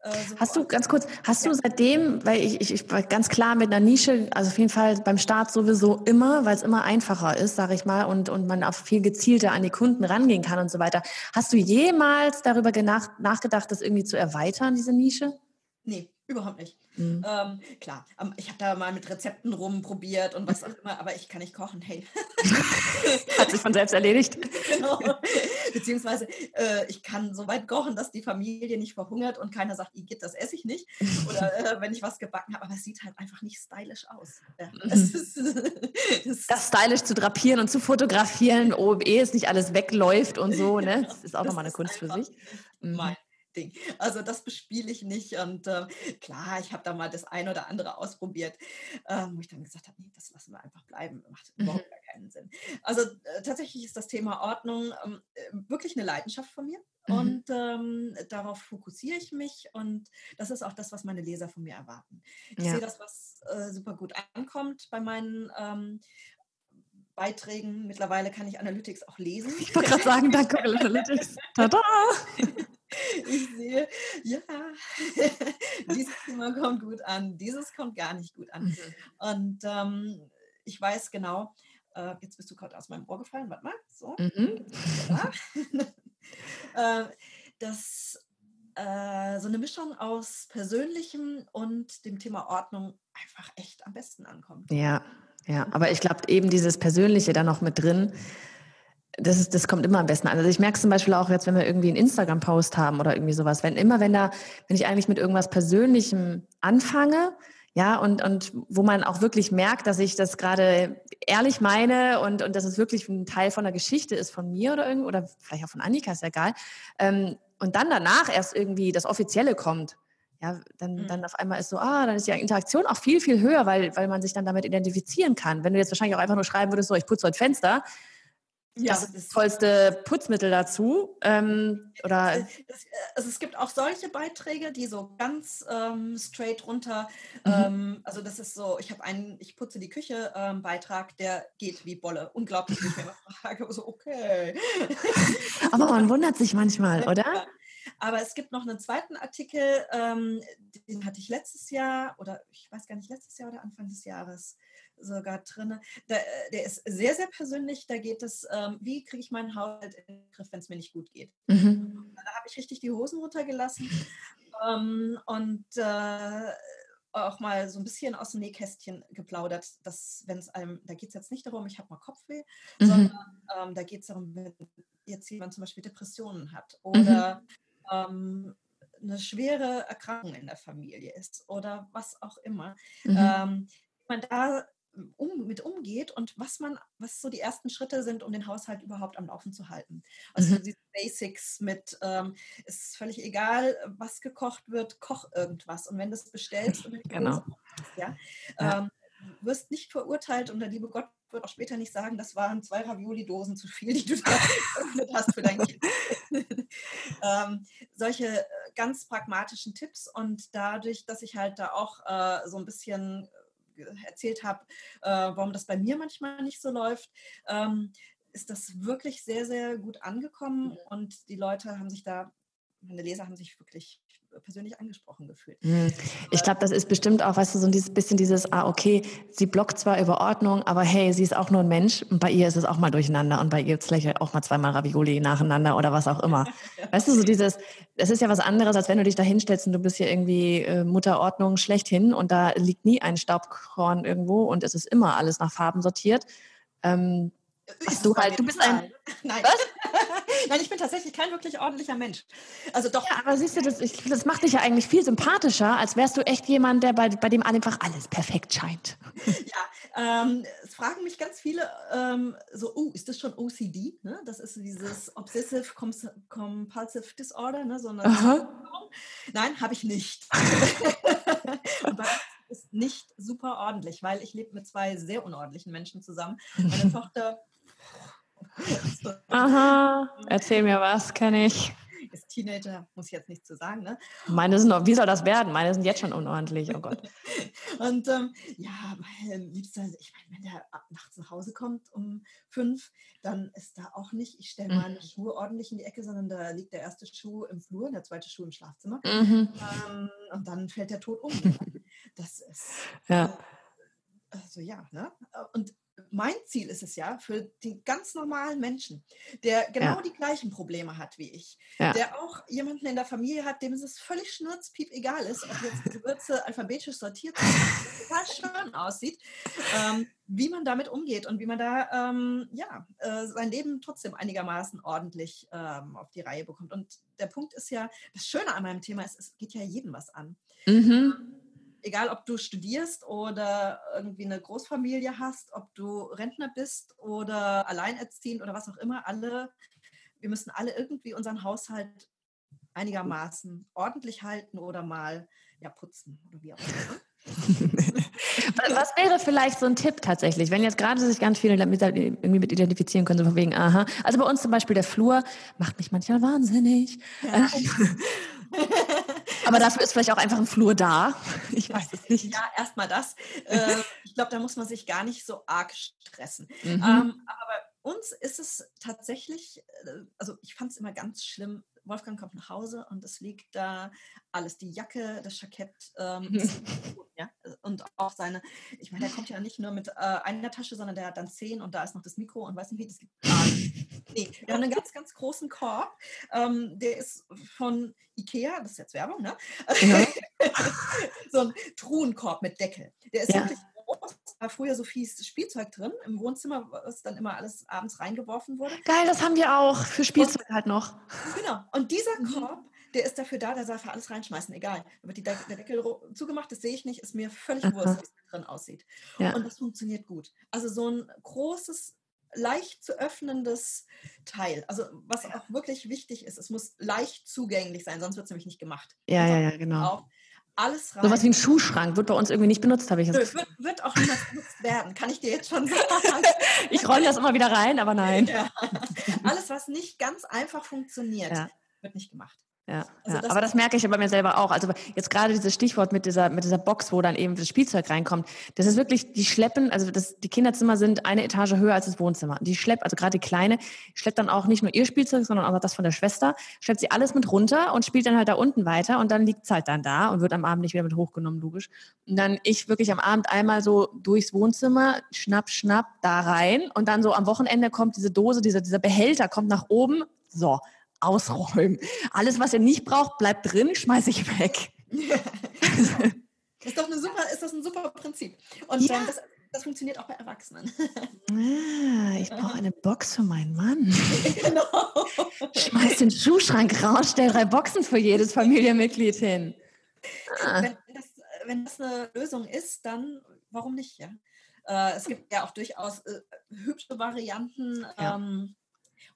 S1: so hast du ganz kurz, hast du seitdem, weil ich, ich, ich war ganz klar mit einer Nische, also auf jeden Fall beim Start sowieso immer, weil es immer einfacher ist, sage ich mal, und, und man auch viel gezielter an die Kunden rangehen kann und so weiter. Hast du jemals darüber nachgedacht, das irgendwie zu erweitern, diese Nische?
S2: Nee, überhaupt nicht. Mhm. Ähm, klar, ich habe da mal mit Rezepten rumprobiert und was auch immer, aber ich kann nicht kochen, hey. <laughs>
S1: Hat sich von selbst erledigt. <laughs> Genau.
S2: Beziehungsweise äh, ich kann so weit kochen, dass die Familie nicht verhungert und keiner sagt, geht das esse ich nicht. Oder äh, wenn ich was gebacken habe, aber es sieht halt einfach nicht stylisch aus. Ja,
S1: mhm. das, ist, <laughs> das, das, stylisch zu drapieren und zu fotografieren, oh, ehe es nicht alles wegläuft und so, ne? <laughs> Das ist auch nochmal eine Kunst für sich.
S2: Mein Ding. Also das bespiele ich nicht. Und äh, klar, ich habe da mal das ein oder andere ausprobiert, äh, wo ich dann gesagt habe, nee, das lassen wir einfach bleiben. Macht mhm. überhaupt gar keinen Sinn. Also äh, tatsächlich ist das Thema Ordnung ähm, äh, wirklich eine Leidenschaft von mir. Mhm. Und ähm, darauf fokussiere ich mich und das ist auch das, was meine Leser von mir erwarten. Ich ja. sehe das, was äh, super gut ankommt bei meinen ähm, Beiträgen. Mittlerweile kann ich Analytics auch lesen.
S1: Ich wollte gerade sagen, danke <laughs> Analytics. Tada! <laughs>
S2: Ich sehe, ja, <laughs> dieses Thema kommt gut an, dieses kommt gar nicht gut an. Mhm. Und ähm, ich weiß genau, äh, jetzt bist du gerade aus meinem Ohr gefallen, warte mal, so. Mhm. Ja. <laughs> äh, dass äh, so eine Mischung aus Persönlichem und dem Thema Ordnung einfach echt am besten ankommt.
S1: Ja, ja, aber ich glaube eben dieses Persönliche da noch mit drin, das, ist, das kommt immer am besten an. Also ich merke es zum Beispiel auch jetzt, wenn wir irgendwie einen Instagram-Post haben oder irgendwie sowas, wenn immer, wenn da, wenn ich eigentlich mit irgendwas Persönlichem anfange, ja, und, und wo man auch wirklich merkt, dass ich das gerade ehrlich meine und, und dass es wirklich ein Teil von der Geschichte ist von mir oder irgendwie, oder vielleicht auch von Annika, ist ja egal. Ähm, und dann danach erst irgendwie das Offizielle kommt, ja, dann, mhm. dann auf einmal ist so, ah, dann ist die Interaktion auch viel, viel höher, weil, weil man sich dann damit identifizieren kann. Wenn du jetzt wahrscheinlich auch einfach nur schreiben würdest, so, ich putze heute Fenster, ja, das, das tollste Putzmittel dazu. Ähm, oder
S2: also es gibt auch solche Beiträge, die so ganz ähm, straight runter, mhm. ähm, also das ist so, ich habe einen, ich putze die Küche ähm, Beitrag, der geht wie Bolle. Unglaublich, ich mir immer frage, so okay. <laughs>
S1: Aber man wundert sich manchmal, oder?
S2: Aber es gibt noch einen zweiten Artikel, ähm, den hatte ich letztes Jahr oder ich weiß gar nicht, letztes Jahr oder Anfang des Jahres sogar drin. Der, äh, der ist sehr, sehr persönlich. Da geht es, ähm, wie kriege ich meinen Haushalt in den Griff, wenn es mir nicht gut geht. Mhm. Da habe ich richtig die Hosen runtergelassen ähm, und äh, auch mal so ein bisschen aus dem Nähkästchen geplaudert, dass wenn es einem, da geht es jetzt nicht darum, ich habe mal Kopfweh, mhm. sondern ähm, da geht es darum, wenn jetzt jemand zum Beispiel Depressionen hat oder mhm. Ähm, eine schwere Erkrankung in der Familie ist oder was auch immer, mhm. ähm, man da um, mit umgeht und was man, was so die ersten Schritte sind, um den Haushalt überhaupt am Laufen zu halten. Also mhm. diese Basics mit, ähm, ist völlig egal, was gekocht wird, koch irgendwas. Und wenn du es bestellst und <laughs>
S1: genau.
S2: ja, ja. Ähm, wirst nicht verurteilt und der liebe Gott wird auch später nicht sagen, das waren zwei Ravioli-Dosen zu viel, die du da <laughs> geöffnet hast für dein Kind. <laughs> ähm, solche äh, ganz pragmatischen Tipps und dadurch, dass ich halt da auch äh, so ein bisschen erzählt habe, äh, warum das bei mir manchmal nicht so läuft, ähm, ist das wirklich sehr, sehr gut angekommen und die Leute haben sich da meine Leser haben sich wirklich persönlich angesprochen gefühlt.
S1: Hm. Ich glaube, das ist bestimmt auch, weißt du, so ein bisschen dieses, ah, okay, sie blockt zwar über Ordnung, aber hey, sie ist auch nur ein Mensch und bei ihr ist es auch mal durcheinander und bei ihr gibt es vielleicht auch mal zweimal Ravioli nacheinander oder was auch immer. <laughs> weißt du, so dieses, es ist ja was anderes, als wenn du dich da hinstellst und du bist hier irgendwie äh, Mutterordnung schlechthin und da liegt nie ein Staubkorn irgendwo und es ist immer alles nach Farben sortiert. Ähm,
S2: Ach, du halt, du bist ein. Nein. Was? <laughs> Nein, ich bin tatsächlich kein wirklich ordentlicher Mensch. Also doch.
S1: Ja, aber siehst du, das, ich, das macht dich ja eigentlich viel sympathischer, als wärst du echt jemand, der bei, bei dem einfach alles perfekt scheint. <laughs>
S2: Ja, ähm, es fragen mich ganz viele ähm, so, oh, ist das schon OCD? Ne? Das ist dieses Obsessive Compulsive Disorder, ne? so Nein, habe ich nicht. <laughs> Bei ist nicht super ordentlich, weil ich lebe mit zwei sehr unordentlichen Menschen zusammen. Meine Tochter
S1: Aha, erzähl mir was, kenne ich.
S2: Ist Teenager, muss ich jetzt nicht zu sagen, ne?
S1: Meine sind, wie soll das werden? Meine sind jetzt schon unordentlich, oh Gott. <laughs>
S2: Und ähm, ja, mein Liebster, ich meine, wenn der nachts nach Hause kommt um fünf, dann ist da auch nicht, ich stelle meine mhm. Schuhe ordentlich in die Ecke, sondern da liegt der erste Schuh im Flur, der zweite Schuh im Schlafzimmer. Mhm. Ähm, und dann fällt der tot um. <laughs> Das ist. Ja. Also ja, ne? Und mein Ziel ist es ja für den ganz normalen Menschen, der genau ja. die gleichen Probleme hat wie ich, ja. der auch jemanden in der Familie hat, dem es völlig schnurzpiep egal ist, ob jetzt die Gewürze alphabetisch sortiert sind, <laughs> total schön aussieht, ähm, wie man damit umgeht und wie man da ähm, ja, äh, sein Leben trotzdem einigermaßen ordentlich ähm, auf die Reihe bekommt. Und der Punkt ist ja, das Schöne an meinem Thema ist, es geht ja jedem was an. Mhm egal ob du studierst oder irgendwie eine Großfamilie hast, ob du Rentner bist oder alleinerziehend oder was auch immer, alle, wir müssen alle irgendwie unseren Haushalt einigermaßen ordentlich halten oder mal ja, putzen oder wie auch immer. <laughs>
S1: Was wäre vielleicht so ein Tipp tatsächlich, wenn jetzt gerade sich ganz viele damit irgendwie mit identifizieren können, so von wegen, aha. Also bei uns zum Beispiel der Flur macht mich manchmal wahnsinnig. Ja. <laughs> Aber dafür ist vielleicht auch einfach ein Flur da. <laughs> Ich weiß es nicht.
S2: Ja, erstmal das. <laughs> Äh, ich glaube, da muss man sich gar nicht so arg stressen. Mhm. Ähm, aber bei uns ist es tatsächlich, äh, also ich fand es immer ganz schlimm, Wolfgang kommt nach Hause und es liegt da alles, die Jacke, das Jackett ähm, ja, und auch seine, ich meine, der kommt ja nicht nur mit äh, einer Tasche, sondern der hat dann zehn und da ist noch das Mikro und weiß nicht wie, das gibt Nee, wir haben einen ganz, ganz großen Korb, ähm, der ist von Ikea, das ist jetzt Werbung, ne? Ja. <laughs> so ein Truhenkorb mit Deckel. Der ist ja. wirklich groß, war früher so fies Spielzeug drin im Wohnzimmer, was dann immer alles abends reingeworfen wurde.
S1: Geil, das haben wir auch für Spielzeug und, halt noch.
S2: Genau. Und dieser mhm. Korb, der ist dafür da, der soll für alles reinschmeißen, egal. Da wird die De der Deckel zugemacht, das sehe ich nicht, ist mir völlig wurscht, wie es drin aussieht. Ja. Und das funktioniert gut. Also so ein großes leicht zu öffnendes Teil. Also was auch wirklich wichtig ist, es muss leicht zugänglich sein, sonst wird es nämlich nicht gemacht.
S1: Ja, ja, ja, genau.
S2: Auch alles rein.
S1: So was wie ein Schuhschrank wird bei uns irgendwie nicht benutzt, habe ich
S2: jetzt wird, wird auch niemals benutzt werden, kann ich dir jetzt schon sagen. <laughs>
S1: ich räume das immer wieder rein, aber nein. Ja.
S2: Alles, was nicht ganz einfach funktioniert, ja. wird nicht gemacht.
S1: Ja, also ja. Das aber das merke ich ja bei mir selber auch. Also jetzt gerade dieses Stichwort mit dieser, mit dieser Box, wo dann eben das Spielzeug reinkommt, das ist wirklich, die schleppen, also das, die Kinderzimmer sind eine Etage höher als das Wohnzimmer. Die schleppt, also gerade die Kleine, schleppt dann auch nicht nur ihr Spielzeug, sondern auch das von der Schwester, schleppt sie alles mit runter und spielt dann halt da unten weiter und dann liegt es halt dann da und wird am Abend nicht wieder mit hochgenommen, logisch. Und dann ich wirklich am Abend einmal so durchs Wohnzimmer, schnapp, schnapp, da rein und dann so am Wochenende kommt diese Dose, dieser, dieser Behälter kommt nach oben, so, ausräumen. Alles, was ihr nicht braucht, bleibt drin, schmeiße ich weg. <laughs>
S2: ist doch eine super, ist das ein super Prinzip. Und ja. das, das funktioniert auch bei Erwachsenen.
S1: Ah, ich brauche eine Box für meinen Mann. <laughs> Genau. Schmeiß den Schuhschrank raus, stell drei Boxen für jedes Familienmitglied hin.
S2: Ah. Wenn, das, wenn das eine Lösung ist, dann warum nicht? Ja? Äh, es gibt ja auch durchaus äh, hübsche Varianten. Ja. Ähm,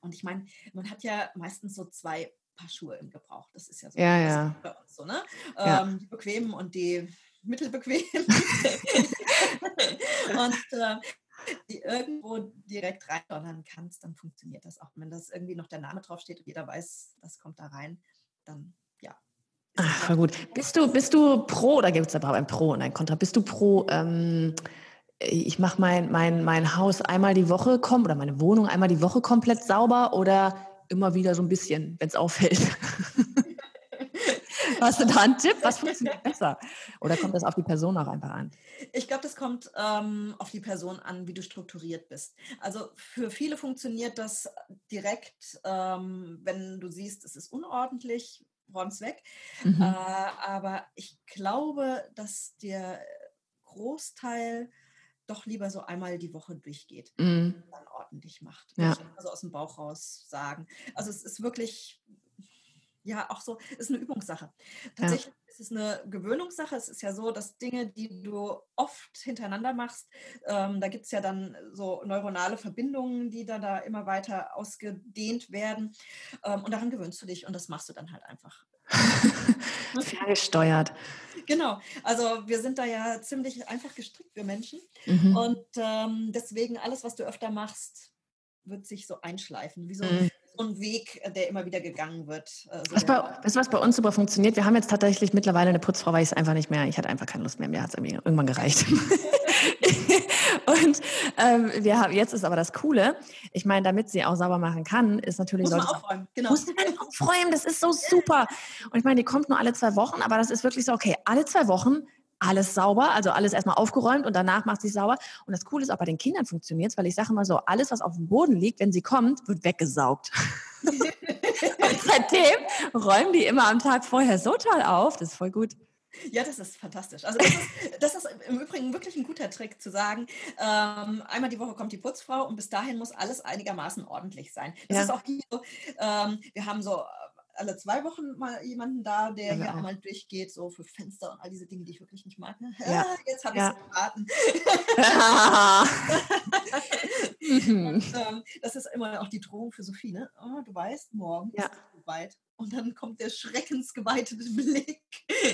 S2: und ich meine, man hat ja meistens so zwei Paar Schuhe im Gebrauch. Das ist ja so
S1: ja, ja.
S2: bei uns so, ne? Ja. Ähm, die bequemen und die mittelbequemen. <laughs> und äh, die irgendwo direkt reindonnern kannst, dann funktioniert das auch. Wenn das irgendwie noch der Name draufsteht und jeder weiß, das kommt da rein, dann ja.
S1: Ach, gut. Bist du, bist du pro, oder gibt es aber ein Pro und ein Kontra, bist du pro ähm, ich mache mein, mein, mein Haus einmal die Woche kom oder meine Wohnung einmal die Woche komplett sauber oder immer wieder so ein bisschen, wenn es auffällt? <laughs> Hast du da einen Tipp? Was funktioniert besser? Oder kommt das auf die Person auch einfach an?
S2: Ich glaube, das kommt ähm, auf die Person an, wie du strukturiert bist. Also für viele funktioniert das direkt, ähm, wenn du siehst, es ist unordentlich, räum's weg. Mhm. Äh, aber ich glaube, dass der Großteil doch lieber so einmal die Woche durchgeht mm. dann ordentlich macht. Ja. Also aus dem Bauch raus sagen. Also es ist wirklich, ja, auch so, es ist eine Übungssache. Tatsächlich ja. ist es eine Gewöhnungssache. Es ist ja so, dass Dinge, die du oft hintereinander machst, ähm, da gibt es ja dann so neuronale Verbindungen, die dann da immer weiter ausgedehnt werden. Ähm, und daran gewöhnst du dich und das machst du dann halt einfach. <laughs>
S1: Ferngesteuert.
S2: Genau, also wir sind da ja ziemlich einfach gestrickt, wir Menschen. Mhm. Und ähm, deswegen alles, was du öfter machst, wird sich so einschleifen, wie so, mhm. So ein Weg, der immer wieder gegangen wird.
S1: Äh, so was bei, weißt du, was bei uns super funktioniert? Wir haben jetzt tatsächlich mittlerweile eine Putzfrau, weil ich es einfach nicht mehr, ich hatte einfach keine Lust mehr, mir hat es irgendwann gereicht. <laughs> Und ähm, wir haben, jetzt ist aber das Coole, ich meine, damit sie auch sauber machen kann, ist natürlich...
S2: Muss man aufräumen, genau.
S1: Muss man aufräumen, das ist so super. Und ich meine, die kommt nur alle zwei Wochen, aber das ist wirklich so, okay, alle zwei Wochen alles sauber, also alles erstmal aufgeräumt und danach macht sie sauber. Und das Coole ist auch bei den Kindern funktioniert weil ich sage immer so, alles, was auf dem Boden liegt, wenn sie kommt, wird weggesaugt. <laughs> und seitdem räumen die immer am Tag vorher so toll auf, das ist voll gut.
S2: Ja, das ist fantastisch. Also das ist, das ist, im Übrigen wirklich ein guter Trick zu sagen, ähm, einmal die Woche kommt die Putzfrau und bis dahin muss alles einigermaßen ordentlich sein. Das ja. ist auch hier so, ähm, wir haben so alle zwei Wochen mal jemanden da, der ja, hier einmal durchgeht, so für Fenster und all diese Dinge, die ich wirklich nicht mag. Ne? Ja. Ah, jetzt habe ich es verraten. und, ähm, das ist immer auch die Drohung für Sophie. Ne? Oh, du weißt, morgen ja. ist es soweit. Und dann kommt der schreckensgeweitete <laughs> Blick.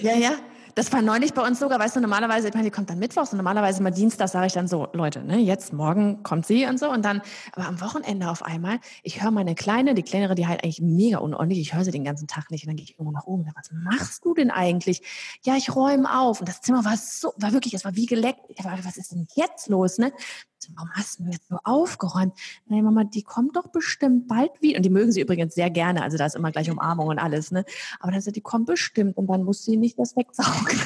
S1: Ja, ja. Das war neulich bei uns sogar, weißt du, normalerweise, ich meine, die kommt dann mittwochs und normalerweise mal Dienstag sage ich dann so, Leute, ne, jetzt, morgen kommt sie und so. Und dann, aber am Wochenende auf einmal, ich höre meine Kleine, die Kleinere, die halt eigentlich mega unordentlich, ich höre sie den ganzen Tag nicht. Und dann gehe ich irgendwo nach oben, was machst du denn eigentlich? Ja, ich räume auf. Und das Zimmer war so, war wirklich, es war wie geleckt. Was ist denn jetzt los, ne? warum hast du jetzt so aufgeräumt? Nein, Mama, die kommt doch bestimmt bald wieder. Und die mögen sie übrigens sehr gerne. Also da ist immer gleich Umarmung und alles. Ne? Aber dann sagt die kommt bestimmt und dann muss sie nicht das wegsaugen.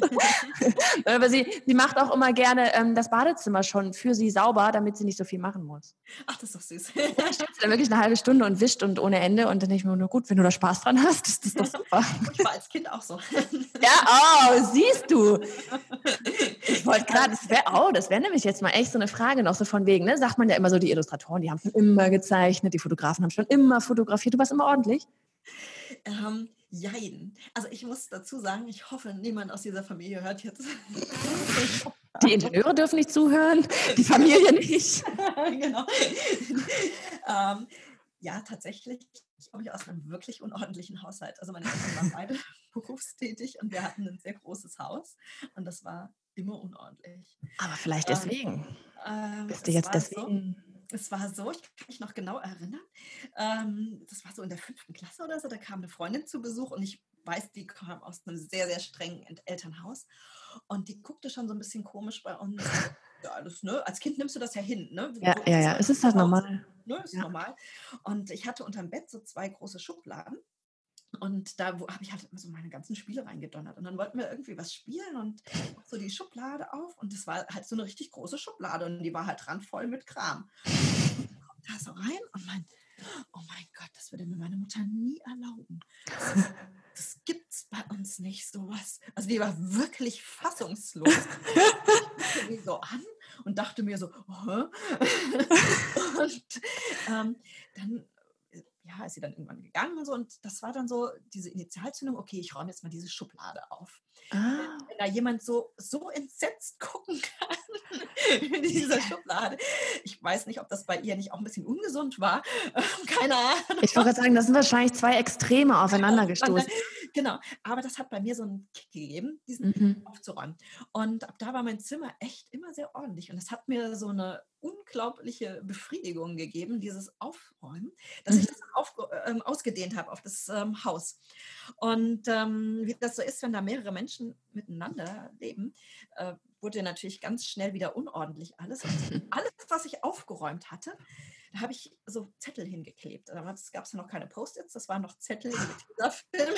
S1: <laughs> Aber sie, sie macht auch immer gerne ähm, das Badezimmer schon für sie sauber, damit sie nicht so viel machen muss.
S2: Ach, das ist doch süß. <laughs>
S1: ja, steht sie dann wirklich eine halbe Stunde und wischt und ohne Ende. Und dann denke ich mir nur, gut, wenn du da Spaß dran hast, ist das doch <laughs> super.
S2: ich war als Kind auch so.
S1: ja, oh, siehst du. Ich wollte gerade, das wäre oh, das wäre nämlich jetzt mal echt so eine Frage noch so von wegen, ne? Sagt man ja immer so, die Illustratoren, die haben schon immer gezeichnet, die Fotografen haben schon immer fotografiert. Du warst immer ordentlich?
S2: Ähm, Jein. Also ich muss dazu sagen, ich hoffe, niemand aus dieser Familie hört jetzt. <laughs>
S1: Die Ingenieure dürfen nicht zuhören, die Familie nicht. <laughs>
S2: genau. ähm, ja, tatsächlich komme ich aus einem wirklich unordentlichen Haushalt. Also meine Eltern waren beide <laughs> berufstätig und wir hatten ein sehr großes Haus und das war immer unordentlich.
S1: Aber vielleicht ähm, deswegen. Ähm, Bist du jetzt deswegen?
S2: So, es war so, ich kann mich noch genau erinnern, ähm, das war so in der fünften Klasse oder so, da kam eine Freundin zu Besuch und ich weiß, die kam aus einem sehr, sehr strengen Elternhaus und die guckte schon so ein bisschen komisch bei uns. Ja, alles, ne? Als Kind nimmst du das ja hin, ne?
S1: Ja, ja, ja, es ist halt normal.
S2: Ne? Ist ja. normal. Und ich hatte unterm Bett so zwei große Schubladen und da habe ich halt so meine ganzen Spiele reingedonnert. Und dann wollten wir irgendwie was spielen und so die Schublade auf. Und das war halt so eine richtig große Schublade und die war halt randvoll mit Kram. Und da so rein und mein, oh mein Gott, das würde mir meine Mutter nie erlauben. Das, das gibt's bei uns nicht, sowas. Also die war wirklich fassungslos. Ich mich so an und dachte mir so, oh. <laughs> und ähm, dann ja, ist sie dann irgendwann gegangen und so. Und das war dann so diese Initialzündung, okay, ich räume jetzt mal diese Schublade auf. Ah. Wenn da jemand so, so entsetzt <laughs> gucken kann in dieser Schublade. Ich weiß nicht, ob das bei ihr nicht auch ein bisschen ungesund war. <laughs> Keine Ahnung.
S1: Ich wollte gerade sagen, das sind wahrscheinlich zwei Extreme <laughs> aufeinander gestoßen.
S2: Genau, aber das hat bei mir so einen Kick gegeben, diesen mhm. aufzuräumen. Und ab da war mein Zimmer echt immer sehr ordentlich. Und es hat mir so eine unglaubliche Befriedigung gegeben, dieses Aufräumen, dass ich mhm. das auf, ähm, ausgedehnt habe auf das ähm, Haus. Und ähm, wie das so ist, wenn da mehrere Menschen miteinander leben, äh, wurde natürlich ganz schnell wieder unordentlich alles. <laughs> Alles, was ich aufgeräumt hatte, da habe ich so Zettel hingeklebt. Damals gab es ja noch keine Post-its, das waren noch Zettel mit <laughs> dieser Film.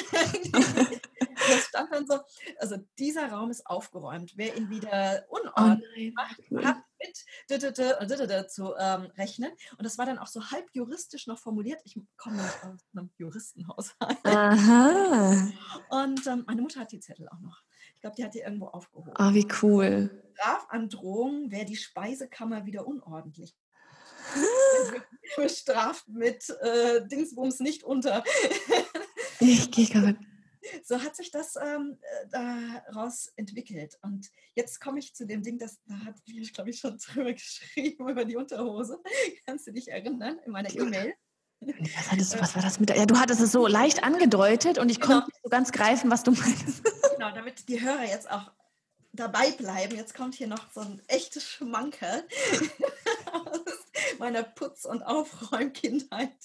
S2: <laughs> das stand dann so, also dieser Raum ist aufgeräumt. Wer ihn wieder unordentlich oh macht, hat mit zu ähm, rechnen. Und das war dann auch so halb juristisch noch formuliert. Ich komme aus einem Juristenhaushalt. Aha. Und ähm, meine Mutter hat die Zettel auch noch. Ich glaube, die hat die irgendwo aufgehoben.
S1: Ah, wie cool.
S2: Strafandrohung wäre die Speisekammer wieder unordentlich. <gasps> <laughs> bestraft mit äh, Dingsbums nicht unter. <laughs>
S1: ich gehe gerade <laughs>
S2: so hat sich das ähm, äh, daraus entwickelt. Und jetzt komme ich zu dem Ding, das da hat ich, glaube ich, schon drüber geschrieben über die Unterhose. Kannst du dich erinnern in meiner E-Mail?
S1: Was, hattest, was war das mit? Ja, du hattest es so <laughs> leicht angedeutet und ich genau. konnte nicht so ganz greifen, was du meinst.
S2: Genau, damit die Hörer jetzt auch dabei bleiben. Jetzt kommt hier noch so ein echtes Schmankerl <laughs> <laughs> meiner Putz- und Aufräumkindheit.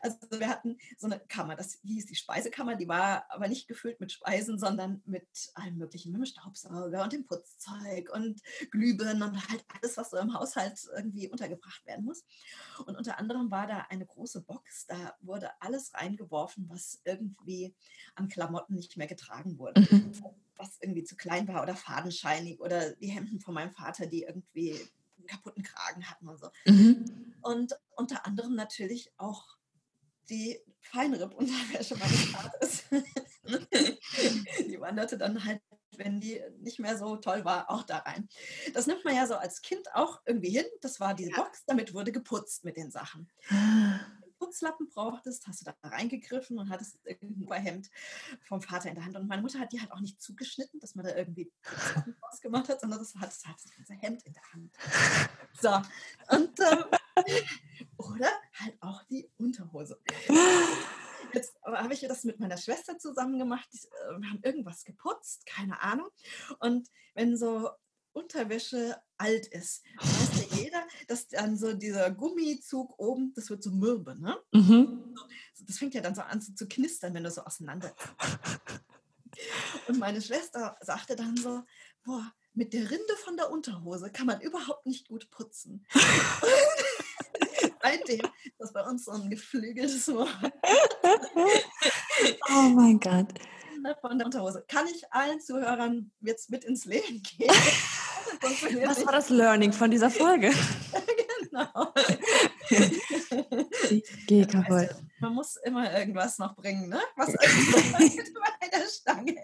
S2: Also wir hatten so eine Kammer, das hieß die Speisekammer, die war aber nicht gefüllt mit Speisen, sondern mit allem möglichen, mit dem Staubsauger und dem Putzzeug und Glühbirnen und halt alles, was so im Haushalt irgendwie untergebracht werden muss. Und unter anderem war da eine große Box, da wurde alles reingeworfen, was irgendwie an Klamotten nicht mehr getragen wurde. Mhm. Was irgendwie zu klein war oder fadenscheinig oder die Hemden von meinem Vater, die irgendwie einen kaputten Kragen hatten und so. Mhm. Und unter anderem natürlich auch die Feinripp-Unterwäsche meines Vaters. <laughs> die wanderte dann halt, wenn die nicht mehr so toll war, auch da rein. Das nimmt man ja so als Kind auch irgendwie hin. Das war diese ja. Box, damit wurde geputzt mit den Sachen. <laughs> Putzlappen brauchtest, hast du da reingegriffen und hattest irgendein Hemd vom Vater in der Hand. Und meine Mutter hat die halt auch nicht zugeschnitten, dass man da irgendwie was <laughs> gemacht hat, sondern das hat, das hat das ganze Hemd in der Hand. So. Und, ähm, <laughs> oder halt auch die Unterhose. Jetzt habe ich das mit meiner Schwester zusammen gemacht. Äh, wir haben irgendwas geputzt, keine Ahnung. Und wenn so Unterwäsche alt ist. <laughs> Weiß ja jeder, dass dann so dieser Gummizug oben, das wird so mürbe, ne? Mhm. Das fängt ja dann so an zu knistern, wenn du so auseinander. <laughs> Und meine Schwester sagte dann so, boah, mit der Rinde von der Unterhose kann man überhaupt nicht gut putzen. <laughs> Seitdem das bei uns so ein geflügeltes Wort.
S1: oh mein Gott.
S2: Von der Unterhose. Kann ich allen Zuhörern jetzt mit ins Leben gehen?
S1: Was war das Learning von dieser Folge? genau.
S2: gehe kaputt. Also, man muss immer irgendwas noch bringen, ne? Was <laughs> bei der Stange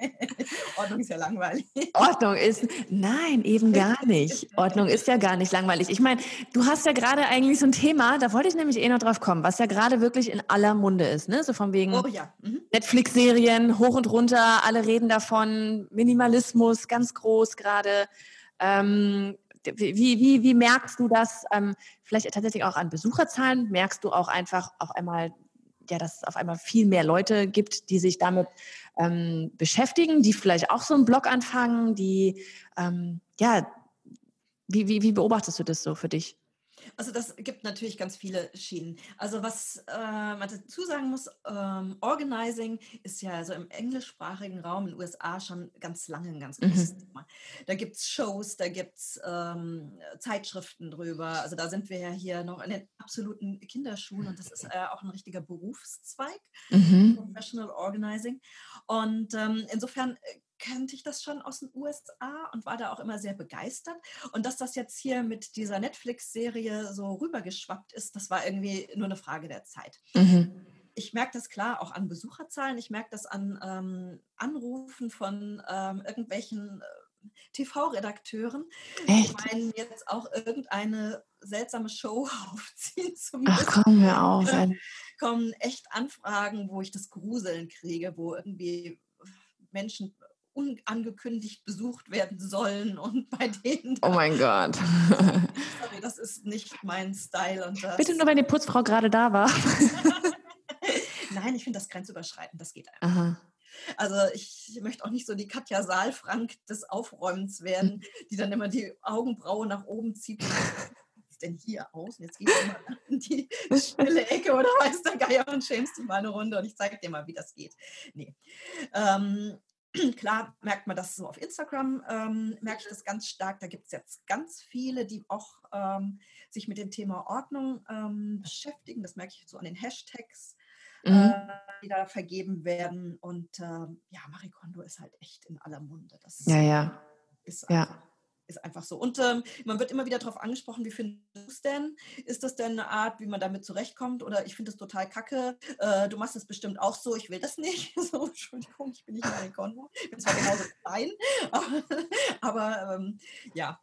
S2: Ordnung ist ja langweilig.
S1: Ordnung ist, nein, eben gar nicht. Ordnung ist ja gar nicht langweilig. Ich meine, du hast ja gerade eigentlich so ein Thema, da wollte ich nämlich eh noch drauf kommen, was ja gerade wirklich in aller Munde ist, ne? So von wegen
S2: oh, ja. mhm.
S1: Netflix-Serien hoch und runter, alle reden davon, Minimalismus ganz groß gerade. Ähm, wie, wie, wie merkst du das ähm, vielleicht tatsächlich auch an Besucherzahlen? Merkst du auch einfach auf einmal, ja, dass es auf einmal viel mehr Leute gibt, die sich damit ähm, beschäftigen, die vielleicht auch so einen Blog anfangen, die, ähm, ja, wie, wie, wie beobachtest du das so für dich?
S2: Also das gibt natürlich ganz viele Schienen. Also was äh, man dazu sagen muss, ähm, Organizing ist ja so im englischsprachigen Raum in den USA schon ganz lange ein ganz großes mhm. Thema. Da gibt es Shows, da gibt es ähm, Zeitschriften drüber. Also da sind wir ja hier noch in den absoluten Kinderschuhen und das ist äh, auch ein richtiger Berufszweig, mhm. Professional Organizing. Und ähm, insofern äh, kannte ich das schon aus den USA und war da auch immer sehr begeistert. Und dass das jetzt hier mit dieser Netflix-Serie so rübergeschwappt ist, das war irgendwie nur eine Frage der Zeit. Mhm. Ich merke das klar auch an Besucherzahlen, ich merke das an ähm, Anrufen von ähm, irgendwelchen äh, TV-Redakteuren, die meinen jetzt auch irgendeine seltsame Show <laughs> aufziehen zu müssen.
S1: Ach komm, hör auf.
S2: kommen echt Anfragen, wo ich das Gruseln kriege, wo irgendwie Menschen unangekündigt besucht werden sollen und <laughs> bei denen.
S1: Oh mein Gott. <laughs>
S2: Sorry, das ist nicht mein Style. Und das
S1: Bitte nur, wenn die Putzfrau gerade da war. <laughs>
S2: Nein, ich finde das grenzüberschreitend, das geht einfach. Aha. Also ich möchte auch nicht so die Katja Saalfrank des Aufräumens werden, die dann immer die Augenbraue nach oben zieht. Was ist denn hier aus? Und jetzt geht du mal in die stille Ecke oder weiß der Geier und schämst dich mal eine Runde und ich zeige dir mal, wie das geht. Nee. Ähm, <clears throat> Klar merkt man das so auf Instagram, ähm, merke ich das ganz stark. Da gibt es jetzt ganz viele, die auch ähm, sich mit dem Thema Ordnung ähm, beschäftigen. Das merke ich so an den Hashtags. mhm. äh, die da vergeben werden. Und äh, ja, Marie Kondo ist halt echt in aller Munde.
S1: Das ja, ja.
S2: Ist einfach, ja. Ist einfach so. Und ähm, man wird immer wieder darauf angesprochen, wie findest du es denn? Ist das denn eine Art, wie man damit zurechtkommt? Oder ich finde es total kacke. Äh, du machst es bestimmt auch so, ich will das nicht. <laughs> so, Entschuldigung, ich bin nicht Marie Kondo. Ich bin zwar genauso klein, <laughs> aber, aber ähm, ja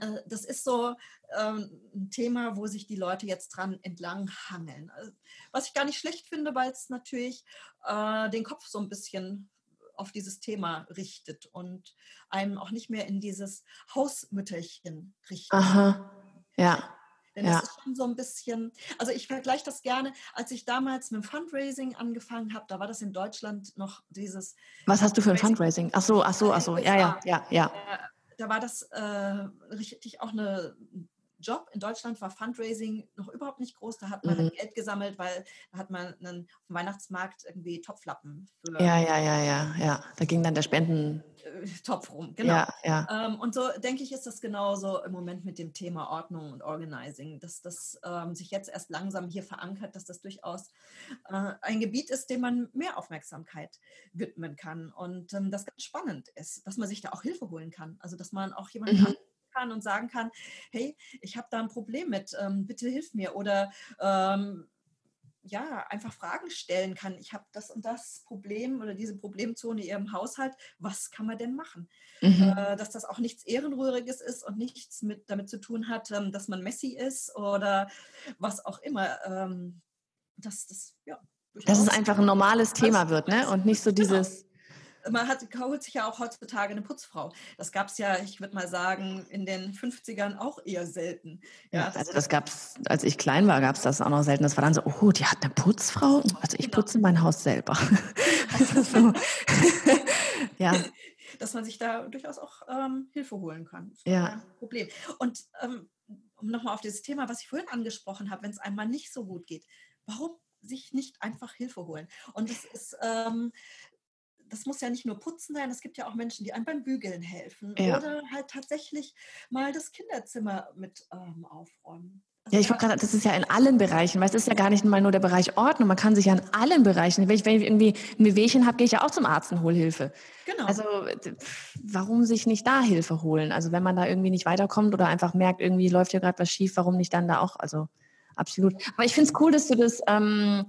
S2: äh, das ist so ähm, ein Thema, wo sich die Leute jetzt dran entlang hangeln. Also, was ich gar nicht schlecht finde, weil es natürlich äh, den Kopf so ein bisschen auf dieses Thema richtet und einem auch nicht mehr in dieses Hausmütterchen richtet.
S1: Aha, ja.
S2: Denn ja. das ist schon so ein bisschen, also ich vergleiche das gerne, als ich damals mit dem Fundraising angefangen habe, da war das in Deutschland noch dieses.
S1: Was hast du für ein Fundraising? Ach so, ach so, ach so, ja, ja, ja, ja. Äh,
S2: da war das äh, richtig auch eine Job. In Deutschland war Fundraising noch überhaupt nicht groß. Da hat man mhm. Geld gesammelt, weil da hat man einen, auf dem Weihnachtsmarkt irgendwie Topflappen.
S1: Ja, ja, ja, ja, ja. Da ging dann der Spendentopf
S2: äh, rum. Genau. Ja, ja. Ähm, und so denke ich, ist das genauso im Moment mit dem Thema Ordnung und Organizing, dass das ähm, sich jetzt erst langsam hier verankert, dass das durchaus äh, ein Gebiet ist, dem man mehr Aufmerksamkeit widmen kann und ähm, das ganz spannend ist, dass man sich da auch Hilfe holen kann. Also dass man auch jemanden mhm kann und sagen kann, hey, ich habe da ein Problem mit, ähm, bitte hilf mir. Oder ähm, ja, einfach Fragen stellen kann. Ich habe das und das Problem oder diese Problemzone in Ihrem Haushalt. Was kann man denn machen? Mhm. Äh, dass das auch nichts Ehrenrühriges ist und nichts mit, damit zu tun hat, ähm, dass man Messi ist oder was auch immer. Ähm, dass das, ja.
S1: Dass es einfach ein normales Thema wird, ne? Und nicht so <laughs> genau. dieses.
S2: Man hat, holt sich ja auch heutzutage eine Putzfrau. Das gab es ja, ich würde mal sagen, in den 50ern auch eher selten.
S1: Ja, ja also das gab es, als ich klein war, gab es das auch noch selten. Das war dann so, oh, die hat eine Putzfrau? Also ich genau. putze mein Haus selber. <laughs> so. <laughs>
S2: ja. Dass man sich da durchaus auch ähm, Hilfe holen kann.
S1: Das ja. Ein
S2: Problem. Und ähm, um nochmal auf dieses Thema, was ich vorhin angesprochen habe, wenn es einmal nicht so gut geht, warum sich nicht einfach Hilfe holen? Und das ist, ähm, das muss ja nicht nur putzen sein, es gibt ja auch Menschen, die einem beim Bügeln helfen ja. oder halt tatsächlich mal das Kinderzimmer mit ähm, aufräumen.
S1: Ja, ich wollte gerade, das ist ja in allen Bereichen, weil es ist ja gar nicht mal nur der Bereich Ordnung, man kann sich ja in allen Bereichen, wenn ich, wenn ich irgendwie ein Wehwehchen habe, gehe ich ja auch zum Arzt und hole Hilfe. Genau. Also warum sich nicht da Hilfe holen? Also wenn man da irgendwie nicht weiterkommt oder einfach merkt, irgendwie läuft hier gerade was schief, warum nicht dann da auch? Also absolut. Aber ich finde es cool, dass du das ähm,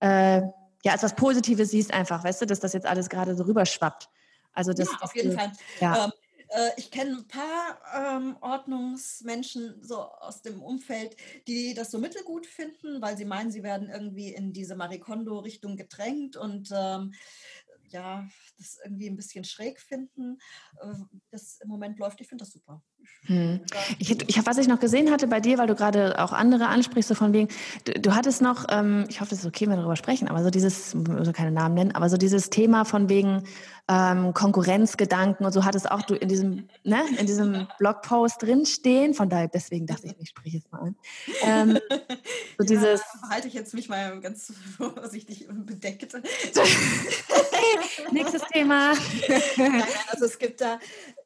S1: äh, ja, als was Positives siehst einfach, weißt du, dass das jetzt alles gerade so rüberschwappt. Also das,
S2: ja, auf jeden du, Fall. Ja. Ähm, äh, ich kenne ein paar ähm, Ordnungsmenschen so aus dem Umfeld, die das so mittelgut finden, weil sie meinen, sie werden irgendwie in diese Marikondo-Richtung gedrängt und ähm, ja, das irgendwie ein bisschen schräg finden, äh, das im Moment läuft. Ich finde das super.
S1: Hm. Ich, ich, was ich noch gesehen hatte bei dir, weil du gerade auch andere ansprichst, so von wegen, du, du hattest noch, ähm, ich hoffe, es ist okay, wenn wir darüber sprechen, aber so dieses, also keine Namen nennen, aber so dieses Thema von wegen ähm, Konkurrenzgedanken und so hattest auch du in diesem, ne, in diesem Blogpost drinstehen, von daher, deswegen dachte ich, ich spreche es mal an. Ähm,
S2: so <laughs> ja, dieses, halte ich jetzt mich mal ganz <laughs> vorsichtig bedeckt. <laughs>
S1: Nächstes Thema.
S2: Nein, also es gibt da,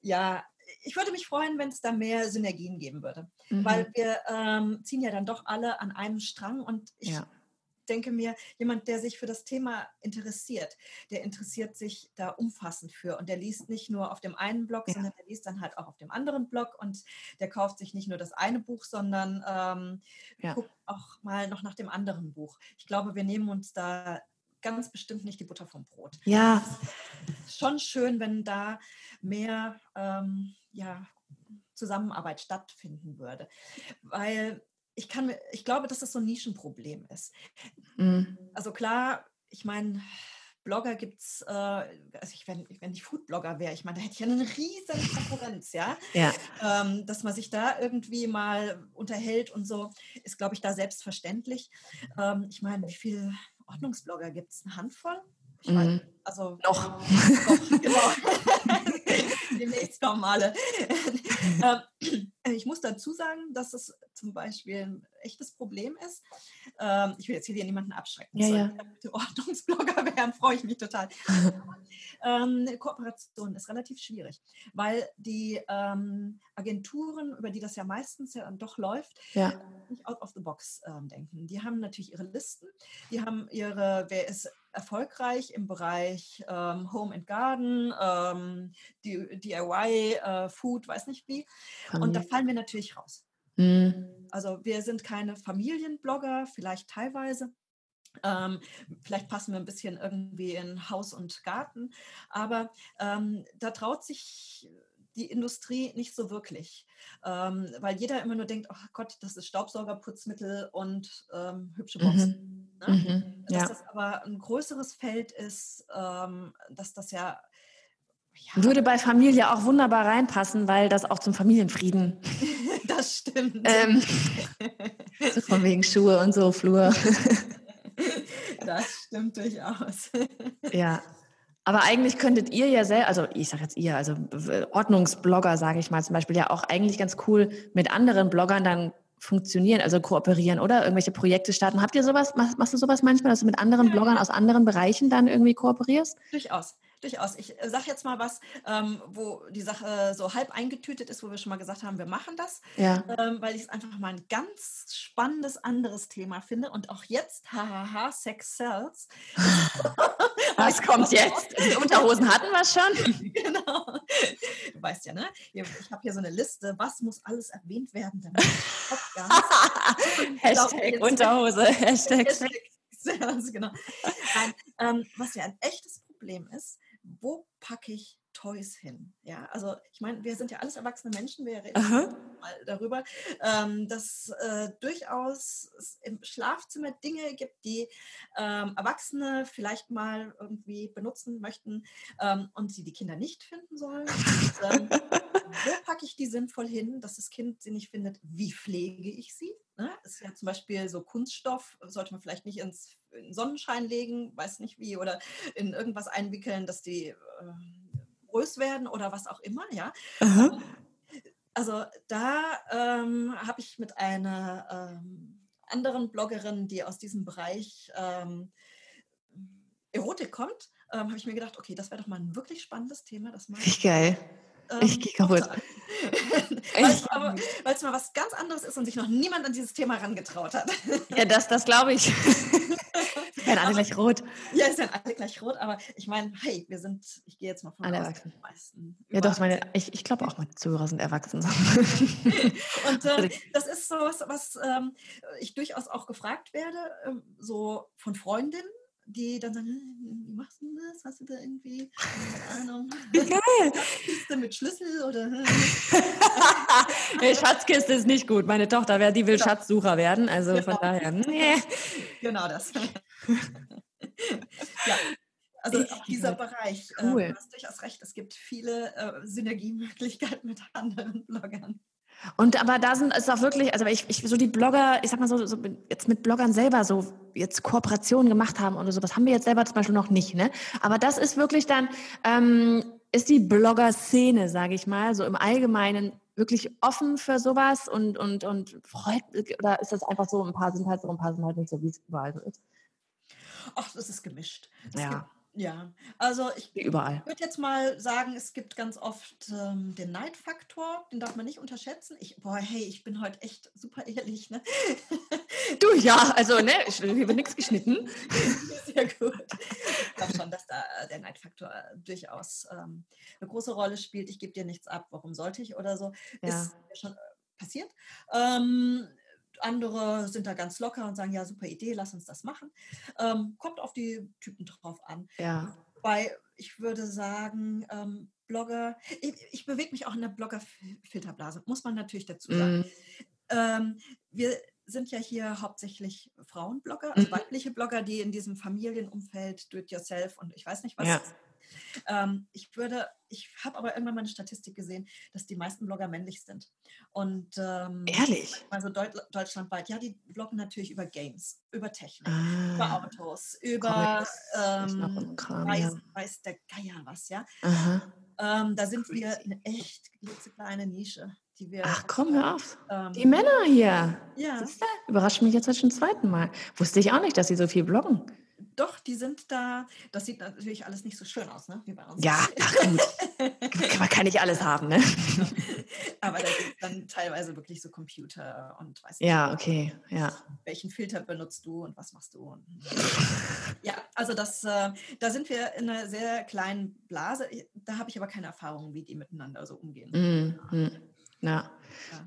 S2: ja, ich würde mich freuen, wenn es da mehr Synergien geben würde. Mhm. Weil wir ähm, ziehen ja dann doch alle an einem Strang und ich ja. denke mir, jemand, der sich für das Thema interessiert, der interessiert sich da umfassend für und der liest nicht nur auf dem einen Blog, ja. sondern der liest dann halt auch auf dem anderen Blog und der kauft sich nicht nur das eine Buch, sondern ähm, ja. guckt auch mal noch nach dem anderen Buch. Ich glaube, wir nehmen uns da ganz bestimmt nicht die Butter vom Brot.
S1: Ja.
S2: Schon schön, wenn da mehr ähm, ja, Zusammenarbeit stattfinden würde. Weil ich kann ich glaube, dass das so ein Nischenproblem ist. Mhm. Also klar, ich meine, Blogger gibt es, äh, also ich, wenn, wenn ich Foodblogger wäre, ich meine, da hätte ich ja eine riesen Konkurrenz, ja.
S1: ja.
S2: Ähm, dass man sich da irgendwie mal unterhält und so, ist, glaube ich, da selbstverständlich. Ähm, ich meine, wie viele Ordnungsblogger gibt es? Eine Handvoll?
S1: Ich meine, mhm. also
S2: noch. noch <laughs> genau. <laughs> Demnächst kommen alle. Äh, ich muss dazu sagen, dass es zum Beispiel ein echtes Problem ist. Ähm, ich will jetzt hier niemanden abschrecken.
S1: Ja, ja.
S2: Bitte Ordnungsblogger wären, freue ich mich total. <laughs> ähm, Kooperation ist relativ schwierig, weil die ähm, Agenturen, über die das ja meistens ja dann doch läuft,
S1: Ja.
S2: nicht out of the box ähm, denken. Die haben natürlich ihre Listen, die haben ihre, wer ist erfolgreich im Bereich ähm, Home and Garden, ähm, DIY, äh, Food, weiß nicht wie. Und da
S1: Familie.
S2: Fallen wir natürlich raus.
S1: Mhm.
S2: Also wir sind keine Familienblogger, vielleicht teilweise. Ähm, vielleicht passen wir ein bisschen irgendwie in Haus und Garten, aber ähm, da traut sich die Industrie nicht so wirklich, ähm, weil jeder immer nur denkt, oh Gott, das ist Staubsaugerputzmittel und ähm, hübsche Boxen.
S1: Mhm.
S2: Ne?
S1: Mhm.
S2: Dass
S1: Ja.
S2: das aber ein größeres Feld ist, ähm, dass das ja, ja
S1: Würde bei Familie auch wunderbar reinpassen, weil das auch zum Familienfrieden. <laughs>
S2: das stimmt.
S1: Ähm, so von wegen Schuhe und so, Flur. <laughs>
S2: das stimmt durchaus.
S1: Ja. Aber eigentlich könntet ihr ja selber, also ich sage jetzt ihr, also Ordnungsblogger, sage ich mal zum Beispiel, ja auch eigentlich ganz cool mit anderen Bloggern dann funktionieren, also kooperieren oder irgendwelche Projekte starten. Habt ihr sowas, machst, machst du sowas manchmal, dass du mit anderen
S2: Ja.
S1: Bloggern aus anderen Bereichen dann irgendwie kooperierst?
S2: Durchaus, durchaus. Ich sage jetzt mal was, ähm, wo die Sache so halb eingetütet ist, wo wir schon mal gesagt haben, wir machen das,
S1: Ja.
S2: ähm, weil ich es einfach mal ein ganz spannendes anderes Thema finde. Und auch jetzt, hahaha, Sex Sells. <laughs>
S1: Was kommt jetzt? <laughs> Die Unterhosen hatten wir schon.
S2: genau. Du weißt ja, ne? Ich habe hier so eine Liste, was muss alles erwähnt werden, damit <laughs>
S1: Hashtag Unterhose, Hashtag
S2: Hashtag genau. Nein, ähm, was ja ein echtes Problem ist, wo packe ich Toys hin? Ja, also ich meine, wir sind ja alles erwachsene Menschen, wir reden
S1: Aha.
S2: mal darüber, ähm, dass äh, durchaus es im Schlafzimmer Dinge gibt, die ähm, Erwachsene vielleicht mal irgendwie benutzen möchten ähm, und sie die Kinder nicht finden sollen. Und, ähm, wo <laughs> packe ich die sinnvoll hin, dass das Kind sie nicht findet? Wie pflege ich sie? Ne? Ist ja zum Beispiel so Kunststoff, sollte man vielleicht nicht ins in Sonnenschein legen, weiß nicht wie, oder in irgendwas einwickeln, dass die ähm, groß werden oder was auch immer, ja.
S1: Aha.
S2: Also da ähm, habe ich mit einer ähm, anderen Bloggerin, die aus diesem Bereich ähm, Erotik kommt, ähm, habe ich mir gedacht, okay, das wäre doch mal ein wirklich spannendes Thema, das mal
S1: Richtig geil.
S2: ähm,
S1: Ich geh kaputt. <laughs>
S2: weil es mal was ganz anderes ist und sich noch niemand an dieses Thema herangetraut hat.
S1: Ja, das, das glaube ich. <laughs> <laughs> Werden alle gleich rot.
S2: ja, ist ja alle gleich rot, aber ich meine, hey, wir sind, ich gehe jetzt mal von
S1: Alle
S2: aus,
S1: erwachsen.
S2: die meisten
S1: Ja, doch, meine, ich, ich glaube auch, meine Zuhörer sind erwachsen. <laughs>
S2: Und äh, das ist so was, was ähm, ich durchaus auch gefragt werde, ähm, so von Freundinnen, die dann sagen, "Hm, wie machst du das? Hast du da irgendwie, keine Ahnung, <laughs>
S1: Geil.
S2: Kiste mit Schlüssel oder hm?"
S1: hey, Schatzkiste ist nicht gut. Meine Tochter, die will
S2: Genau.
S1: Schatzsucher werden. Also von
S2: Genau.
S1: daher, nee.
S2: genau das. <laughs> ja. Also auch dieser. Bereich, äh,
S1: Cool.
S2: du hast durchaus recht, es gibt viele äh, Synergiemöglichkeiten <laughs> mit anderen Bloggern.
S1: Und aber da sind es auch wirklich, also ich, ich so die Blogger, ich sag mal so, so jetzt mit Bloggern selber so jetzt Kooperationen gemacht haben oder sowas haben wir jetzt selber zum Beispiel noch nicht, ne? Aber das ist wirklich dann, ähm, ist die Blogger-Szene, sage ich mal, so im Allgemeinen wirklich offen für sowas und, und, und freut, oder ist das einfach so, ein paar sind halt so, ein paar sind halt nicht so, wie es überall so ist?
S2: Ach, das ist gemischt. Es
S1: Ja.
S2: Gibt, ja, also ich
S1: überall.
S2: Würde jetzt mal sagen, es gibt ganz oft ähm, den Neidfaktor, den darf man nicht unterschätzen. Ich, boah, hey, ich bin heute echt super ehrlich, ne?
S1: Du, ja, also, ne, ich- hier wird nichts geschnitten. <laughs>
S2: Sehr gut. Ich glaube schon, dass da äh, der Neidfaktor durchaus ähm, eine große Rolle spielt. Ich gebe dir nichts ab, warum sollte ich oder so.
S1: Ja.
S2: Ist mir schon äh, passiert. Ähm, andere sind da ganz locker und sagen, ja, super Idee, lass uns das machen. Ähm, kommt auf die Typen drauf an.
S1: Ja.
S2: Weil ich würde sagen, ähm, Blogger, ich, ich bewege mich auch in der Blogger-Filterblase, muss man natürlich dazu sagen.
S1: Mm,
S2: Ähm, wir sind ja hier hauptsächlich Frauenblogger, also
S1: Mhm.
S2: weibliche Blogger, die in diesem Familienumfeld, do-it-yourself und ich weiß nicht was.
S1: Ja.
S2: Ähm, ich würde, ich habe aber irgendwann mal eine Statistik gesehen, dass die meisten Blogger männlich sind. Und ähm,
S1: Ehrlich?
S2: also deut deutschlandweit, ja, die bloggen natürlich über Games, über Technik, über
S1: Ah,
S2: Autos, über
S1: Comics, noch
S2: ähm,
S1: Kram,
S2: weiß,
S1: ja.
S2: weiß der Geier was, ja.
S1: aha.
S2: Ähm, da sind wir
S1: Crazy.
S2: eine echt klitzekleine Nische, die wir.
S1: Ach komm, hör auf. Ähm, die Männer hier. Ja. Überrascht mich jetzt halt schon zum zweiten Mal. Wusste ich auch nicht, dass sie so viel bloggen.
S2: Doch, die sind da. Das sieht natürlich alles nicht so schön aus, ne?
S1: Wie bei uns. Ja, ach gut. Man kann nicht alles haben, ne? <laughs>
S2: Aber da gibt dann teilweise wirklich so Computer und weiß nicht.
S1: Ja, okay, ja.
S2: Welchen Filter benutzt du und was machst du? ja, also das, äh, da sind wir in einer sehr kleinen Blase. Da habe ich aber keine Erfahrung, wie die miteinander so umgehen.
S1: Mm -hmm. Ja.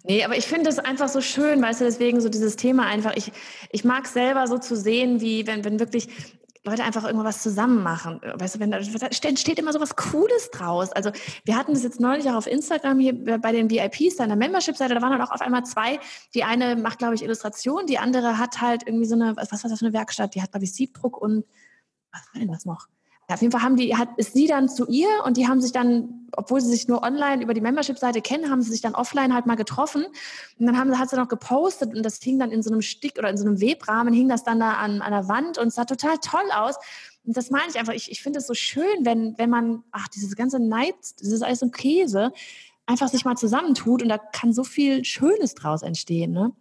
S1: Nee, aber ich finde es einfach so schön, weißt du, deswegen so dieses Thema einfach, ich, ich mag selber so zu sehen, wie wenn, wenn wirklich Leute einfach irgendwas zusammen machen. Weißt du, wenn da, entsteht immer so was Cooles draus. Also wir hatten das jetzt neulich auch auf Instagram hier bei den VIPs, da in der Membership-Seite, da waren dann auch auf einmal zwei. Die eine macht, glaube ich, Illustration, die andere hat halt irgendwie so eine, was war das für eine Werkstatt? Die hat, glaube ich, Siebdruck und was war denn das noch? Ja, auf jeden Fall haben die, hat, ist sie dann zu ihr und die haben sich dann, obwohl sie sich nur online über die Membership-Seite kennen, haben sie sich dann offline halt mal getroffen. Und dann haben, hat sie noch gepostet und das hing dann in so einem Stick oder in so einem Webrahmen, hing das dann da an, an der Wand und sah total toll aus. Und das meine ich einfach, ich, ich finde es so schön, wenn, wenn man, ach, dieses ganze Neid, dieses alles so Käse, einfach sich mal zusammentut und da kann so viel Schönes draus entstehen, ne?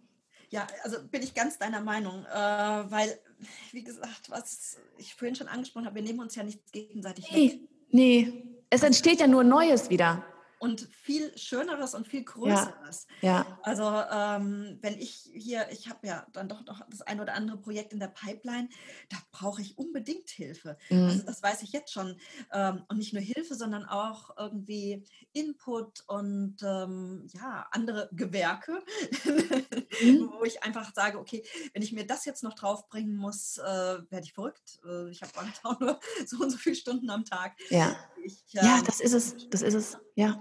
S2: Ja, also bin ich ganz deiner Meinung, äh, weil <laughs> wie gesagt, was ich vorhin schon angesprochen habe, wir nehmen uns ja nichts gegenseitig
S1: nee, weg. Nee, es entsteht ja nur Neues wieder
S2: und viel Schöneres und viel Größeres.
S1: Ja. ja.
S2: Also ähm, wenn ich hier, ich habe ja dann doch noch das ein oder andere Projekt in der Pipeline, da brauche ich unbedingt Hilfe. Mhm. Also das weiß ich jetzt schon. Ähm, und nicht nur Hilfe, sondern auch irgendwie Input und ähm, ja, andere Gewerke, mhm. <laughs> wo ich einfach sage, okay, wenn ich mir das jetzt noch draufbringen muss, äh, werde ich verrückt. Äh, ich habe <laughs> auch nur so und so viele Stunden am Tag.
S1: Ja. Ich, ja, ähm, das ist es. Das ist es. Ja.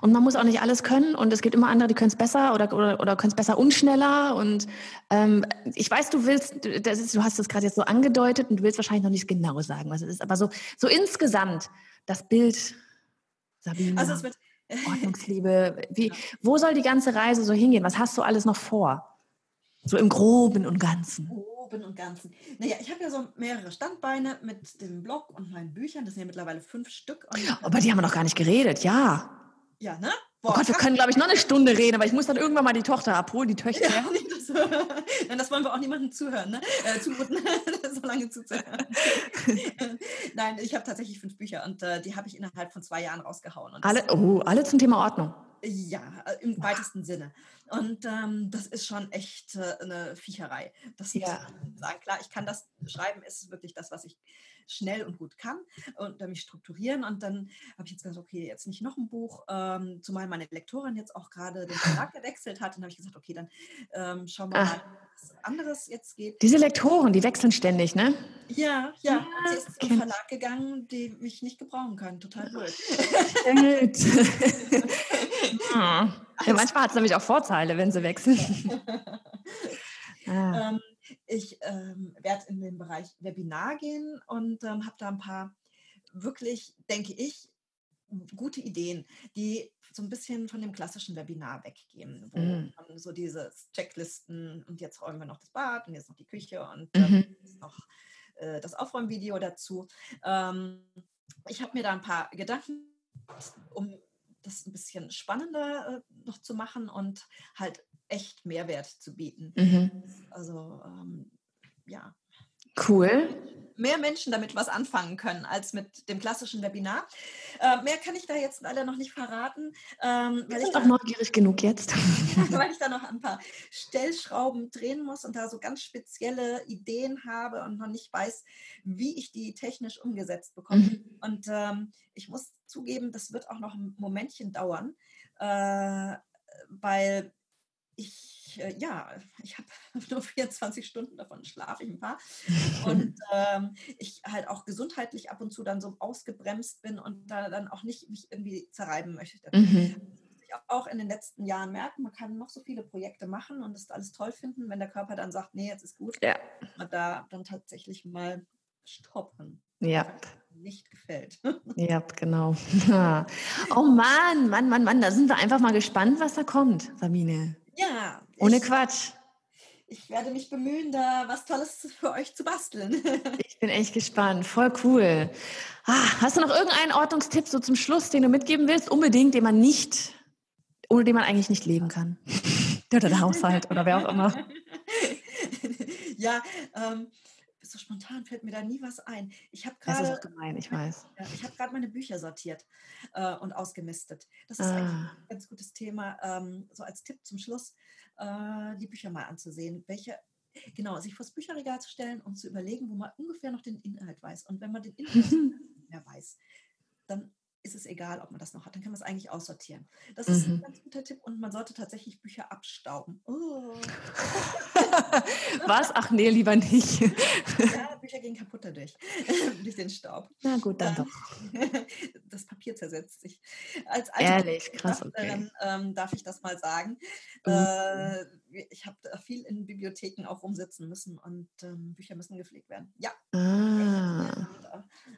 S1: Und man muss auch nicht alles können und es gibt immer andere, die können es besser oder, oder, oder können es besser und schneller. Und ähm, ich weiß, du willst, ist, du hast es gerade jetzt so angedeutet und du willst wahrscheinlich noch nicht genau sagen, was es ist, aber so, so insgesamt das Bild, Sabine, also Ordnungsliebe, wie, wo soll die ganze Reise so hingehen? Was hast du alles noch vor? So im Groben und Ganzen.
S2: Groben und Ganzen. Naja, ich habe ja so mehrere Standbeine mit dem Blog und meinen Büchern. Das sind ja mittlerweile fünf Stück.
S1: Aber die haben wir noch gar nicht geredet, ja.
S2: Ja, ne?
S1: Boah, oh Gott, wir können, glaube ich, noch eine Stunde reden, aber ich muss dann irgendwann mal die Tochter abholen, die Töchter. Ja, <laughs>
S2: das, <laughs> nein, das wollen wir auch niemandem zuhören, ne? Äh, zumuten, <laughs> so lange zuzuhören. nein, ich habe tatsächlich fünf Bücher und äh, die habe ich innerhalb von zwei Jahren rausgehauen.
S1: alle, oh, alle zum Thema Ordnung.
S2: Ja, äh, im weitesten Sinne. Und ähm, das ist schon echt äh, eine Viecherei. Das ja. muss ich sagen. Klar, ich kann das schreiben, ist wirklich das, was ich schnell und gut kann und mich strukturieren. Und dann habe ich jetzt gesagt, okay, jetzt nicht noch ein Buch, ähm, zumal meine Lektorin jetzt auch gerade den Verlag gewechselt hat. Und habe ich gesagt, okay, dann ähm, schauen wir Ach. mal, was anderes jetzt geht.
S1: Diese Lektoren, die wechseln ständig, ne?
S2: Ja, ja. ja sie ist zum Verlag gegangen, die mich nicht gebrauchen können. Total blöd. <laughs>
S1: ja, manchmal hat es nämlich auch Vorteile, wenn sie wechseln.
S2: ah. ähm, ich ähm, werde in den Bereich Webinar gehen und ähm, habe da ein paar wirklich, denke ich, gute Ideen, die so ein bisschen von dem klassischen Webinar weggehen, wo mm. so diese Checklisten und jetzt räumen wir noch das Bad und jetzt noch die Küche und ähm, mhm. noch äh, das Aufräumvideo dazu. Ähm, ich habe mir da ein paar Gedanken, um das ein bisschen spannender äh, noch zu machen und halt echt Mehrwert zu bieten. Mhm. Also ähm, ja.
S1: Cool.
S2: Mehr Menschen damit was anfangen können als mit dem klassischen Webinar. Äh, mehr kann ich da jetzt leider noch nicht verraten.
S1: Ähm, weil ich auch neugierig genug jetzt. <laughs> <laughs>
S2: weil ich da noch ein paar Stellschrauben drehen muss und da so ganz spezielle Ideen habe und noch nicht weiß, wie ich die technisch umgesetzt bekomme. Mhm. Und ähm, ich muss zugeben, das wird auch noch ein Momentchen dauern, äh, weil ich, äh, ja, ich habe <laughs> nur 24 Stunden, davon schlafe ich ein paar. Und <laughs> ähm, ich halt auch gesundheitlich ab und zu dann so ausgebremst bin und da dann auch nicht mich irgendwie zerreiben möchte. Mhm. Ich auch in den letzten Jahren merken, man kann noch so viele Projekte machen und das alles toll finden, wenn der Körper dann sagt, nee, jetzt ist gut.
S1: Ja.
S2: Und da dann tatsächlich mal stoppen.
S1: Ja.
S2: Nicht gefällt.
S1: Ja, genau. <laughs> Oh Mann, Mann, Mann, Mann, da sind wir einfach mal gespannt, was da kommt, Sabine.
S2: Ja.
S1: Ohne ich, Quatsch.
S2: Ich werde mich bemühen, da was Tolles für euch zu basteln. <laughs>
S1: ich bin echt gespannt. Voll cool. Ah, hast du noch irgendeinen Ordnungstipp so zum Schluss, den du mitgeben willst? Unbedingt, den man nicht ohne den man eigentlich nicht leben kann. <laughs> oder der Haushalt oder wer auch immer. <laughs>
S2: ja, ähm, so spontan fällt mir da nie was ein. Ich habe gerade.
S1: Das ist gemein, ich weiß.
S2: ich habe gerade meine Bücher sortiert äh, und ausgemistet. Das ist ah. ein ganz gutes Thema. Ähm, so als Tipp zum Schluss, äh, die Bücher mal anzusehen. Welche, genau, sich vor das Bücherregal zu stellen und zu überlegen, wo man ungefähr noch den Inhalt weiß. Und wenn man den Inhalt <laughs> nicht mehr weiß, dann ist es egal, ob man das noch hat. Dann kann man es eigentlich aussortieren. Das ist mhm. ein ganz guter Tipp und man sollte tatsächlich Bücher abstauben. Oh. <laughs>
S1: Was? Ach nee, lieber nicht. <laughs>
S2: ja, Bücher gehen kaputt dadurch, <laughs> durch den Staub.
S1: Na gut, dann, dann
S2: doch. <laughs> Das Papier zersetzt sich.
S1: Als Ehrlich, krass. Okay.
S2: Ähm, darf ich das mal sagen. Mhm. Äh, ich habe viel in Bibliotheken auch rumsitzen müssen und ähm, Bücher müssen gepflegt werden. Ja. Ah.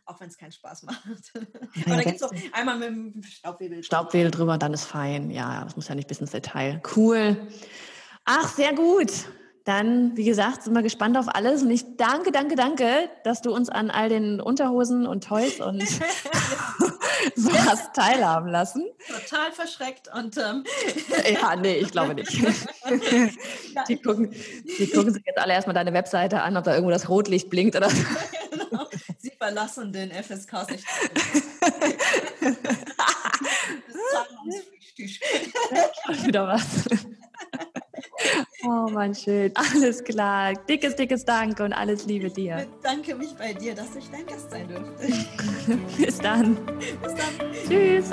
S2: Auch wenn es keinen Spaß <laughs> macht. Ja, Aber da gibt es auch einmal mit dem Staubwedel.
S1: Staubwedel drüber, dann ist fein. Ja, das muss ja nicht bis ins Detail. Cool. Ach, sehr gut. Dann, wie gesagt, sind wir gespannt auf alles. Und ich danke, danke, danke, dass du uns an all den Unterhosen und Toys und <laughs> so hast teilhaben lassen.
S2: Total verschreckt und ähm <laughs>
S1: ja, nee, ich glaube nicht. <laughs> die, gucken, die gucken sich jetzt alle erstmal deine Webseite an, ob da irgendwo das Rotlicht blinkt oder so. genau.
S2: Sie verlassen den FSK nicht.
S1: das wieder was. Oh, mein schön. Alles klar. Dickes, dickes Dank und alles Liebe dir.
S2: Ich bedanke mich bei dir, dass ich dein Gast sein durfte. <laughs>
S1: Bis dann.
S2: Bis dann.
S1: Tschüss.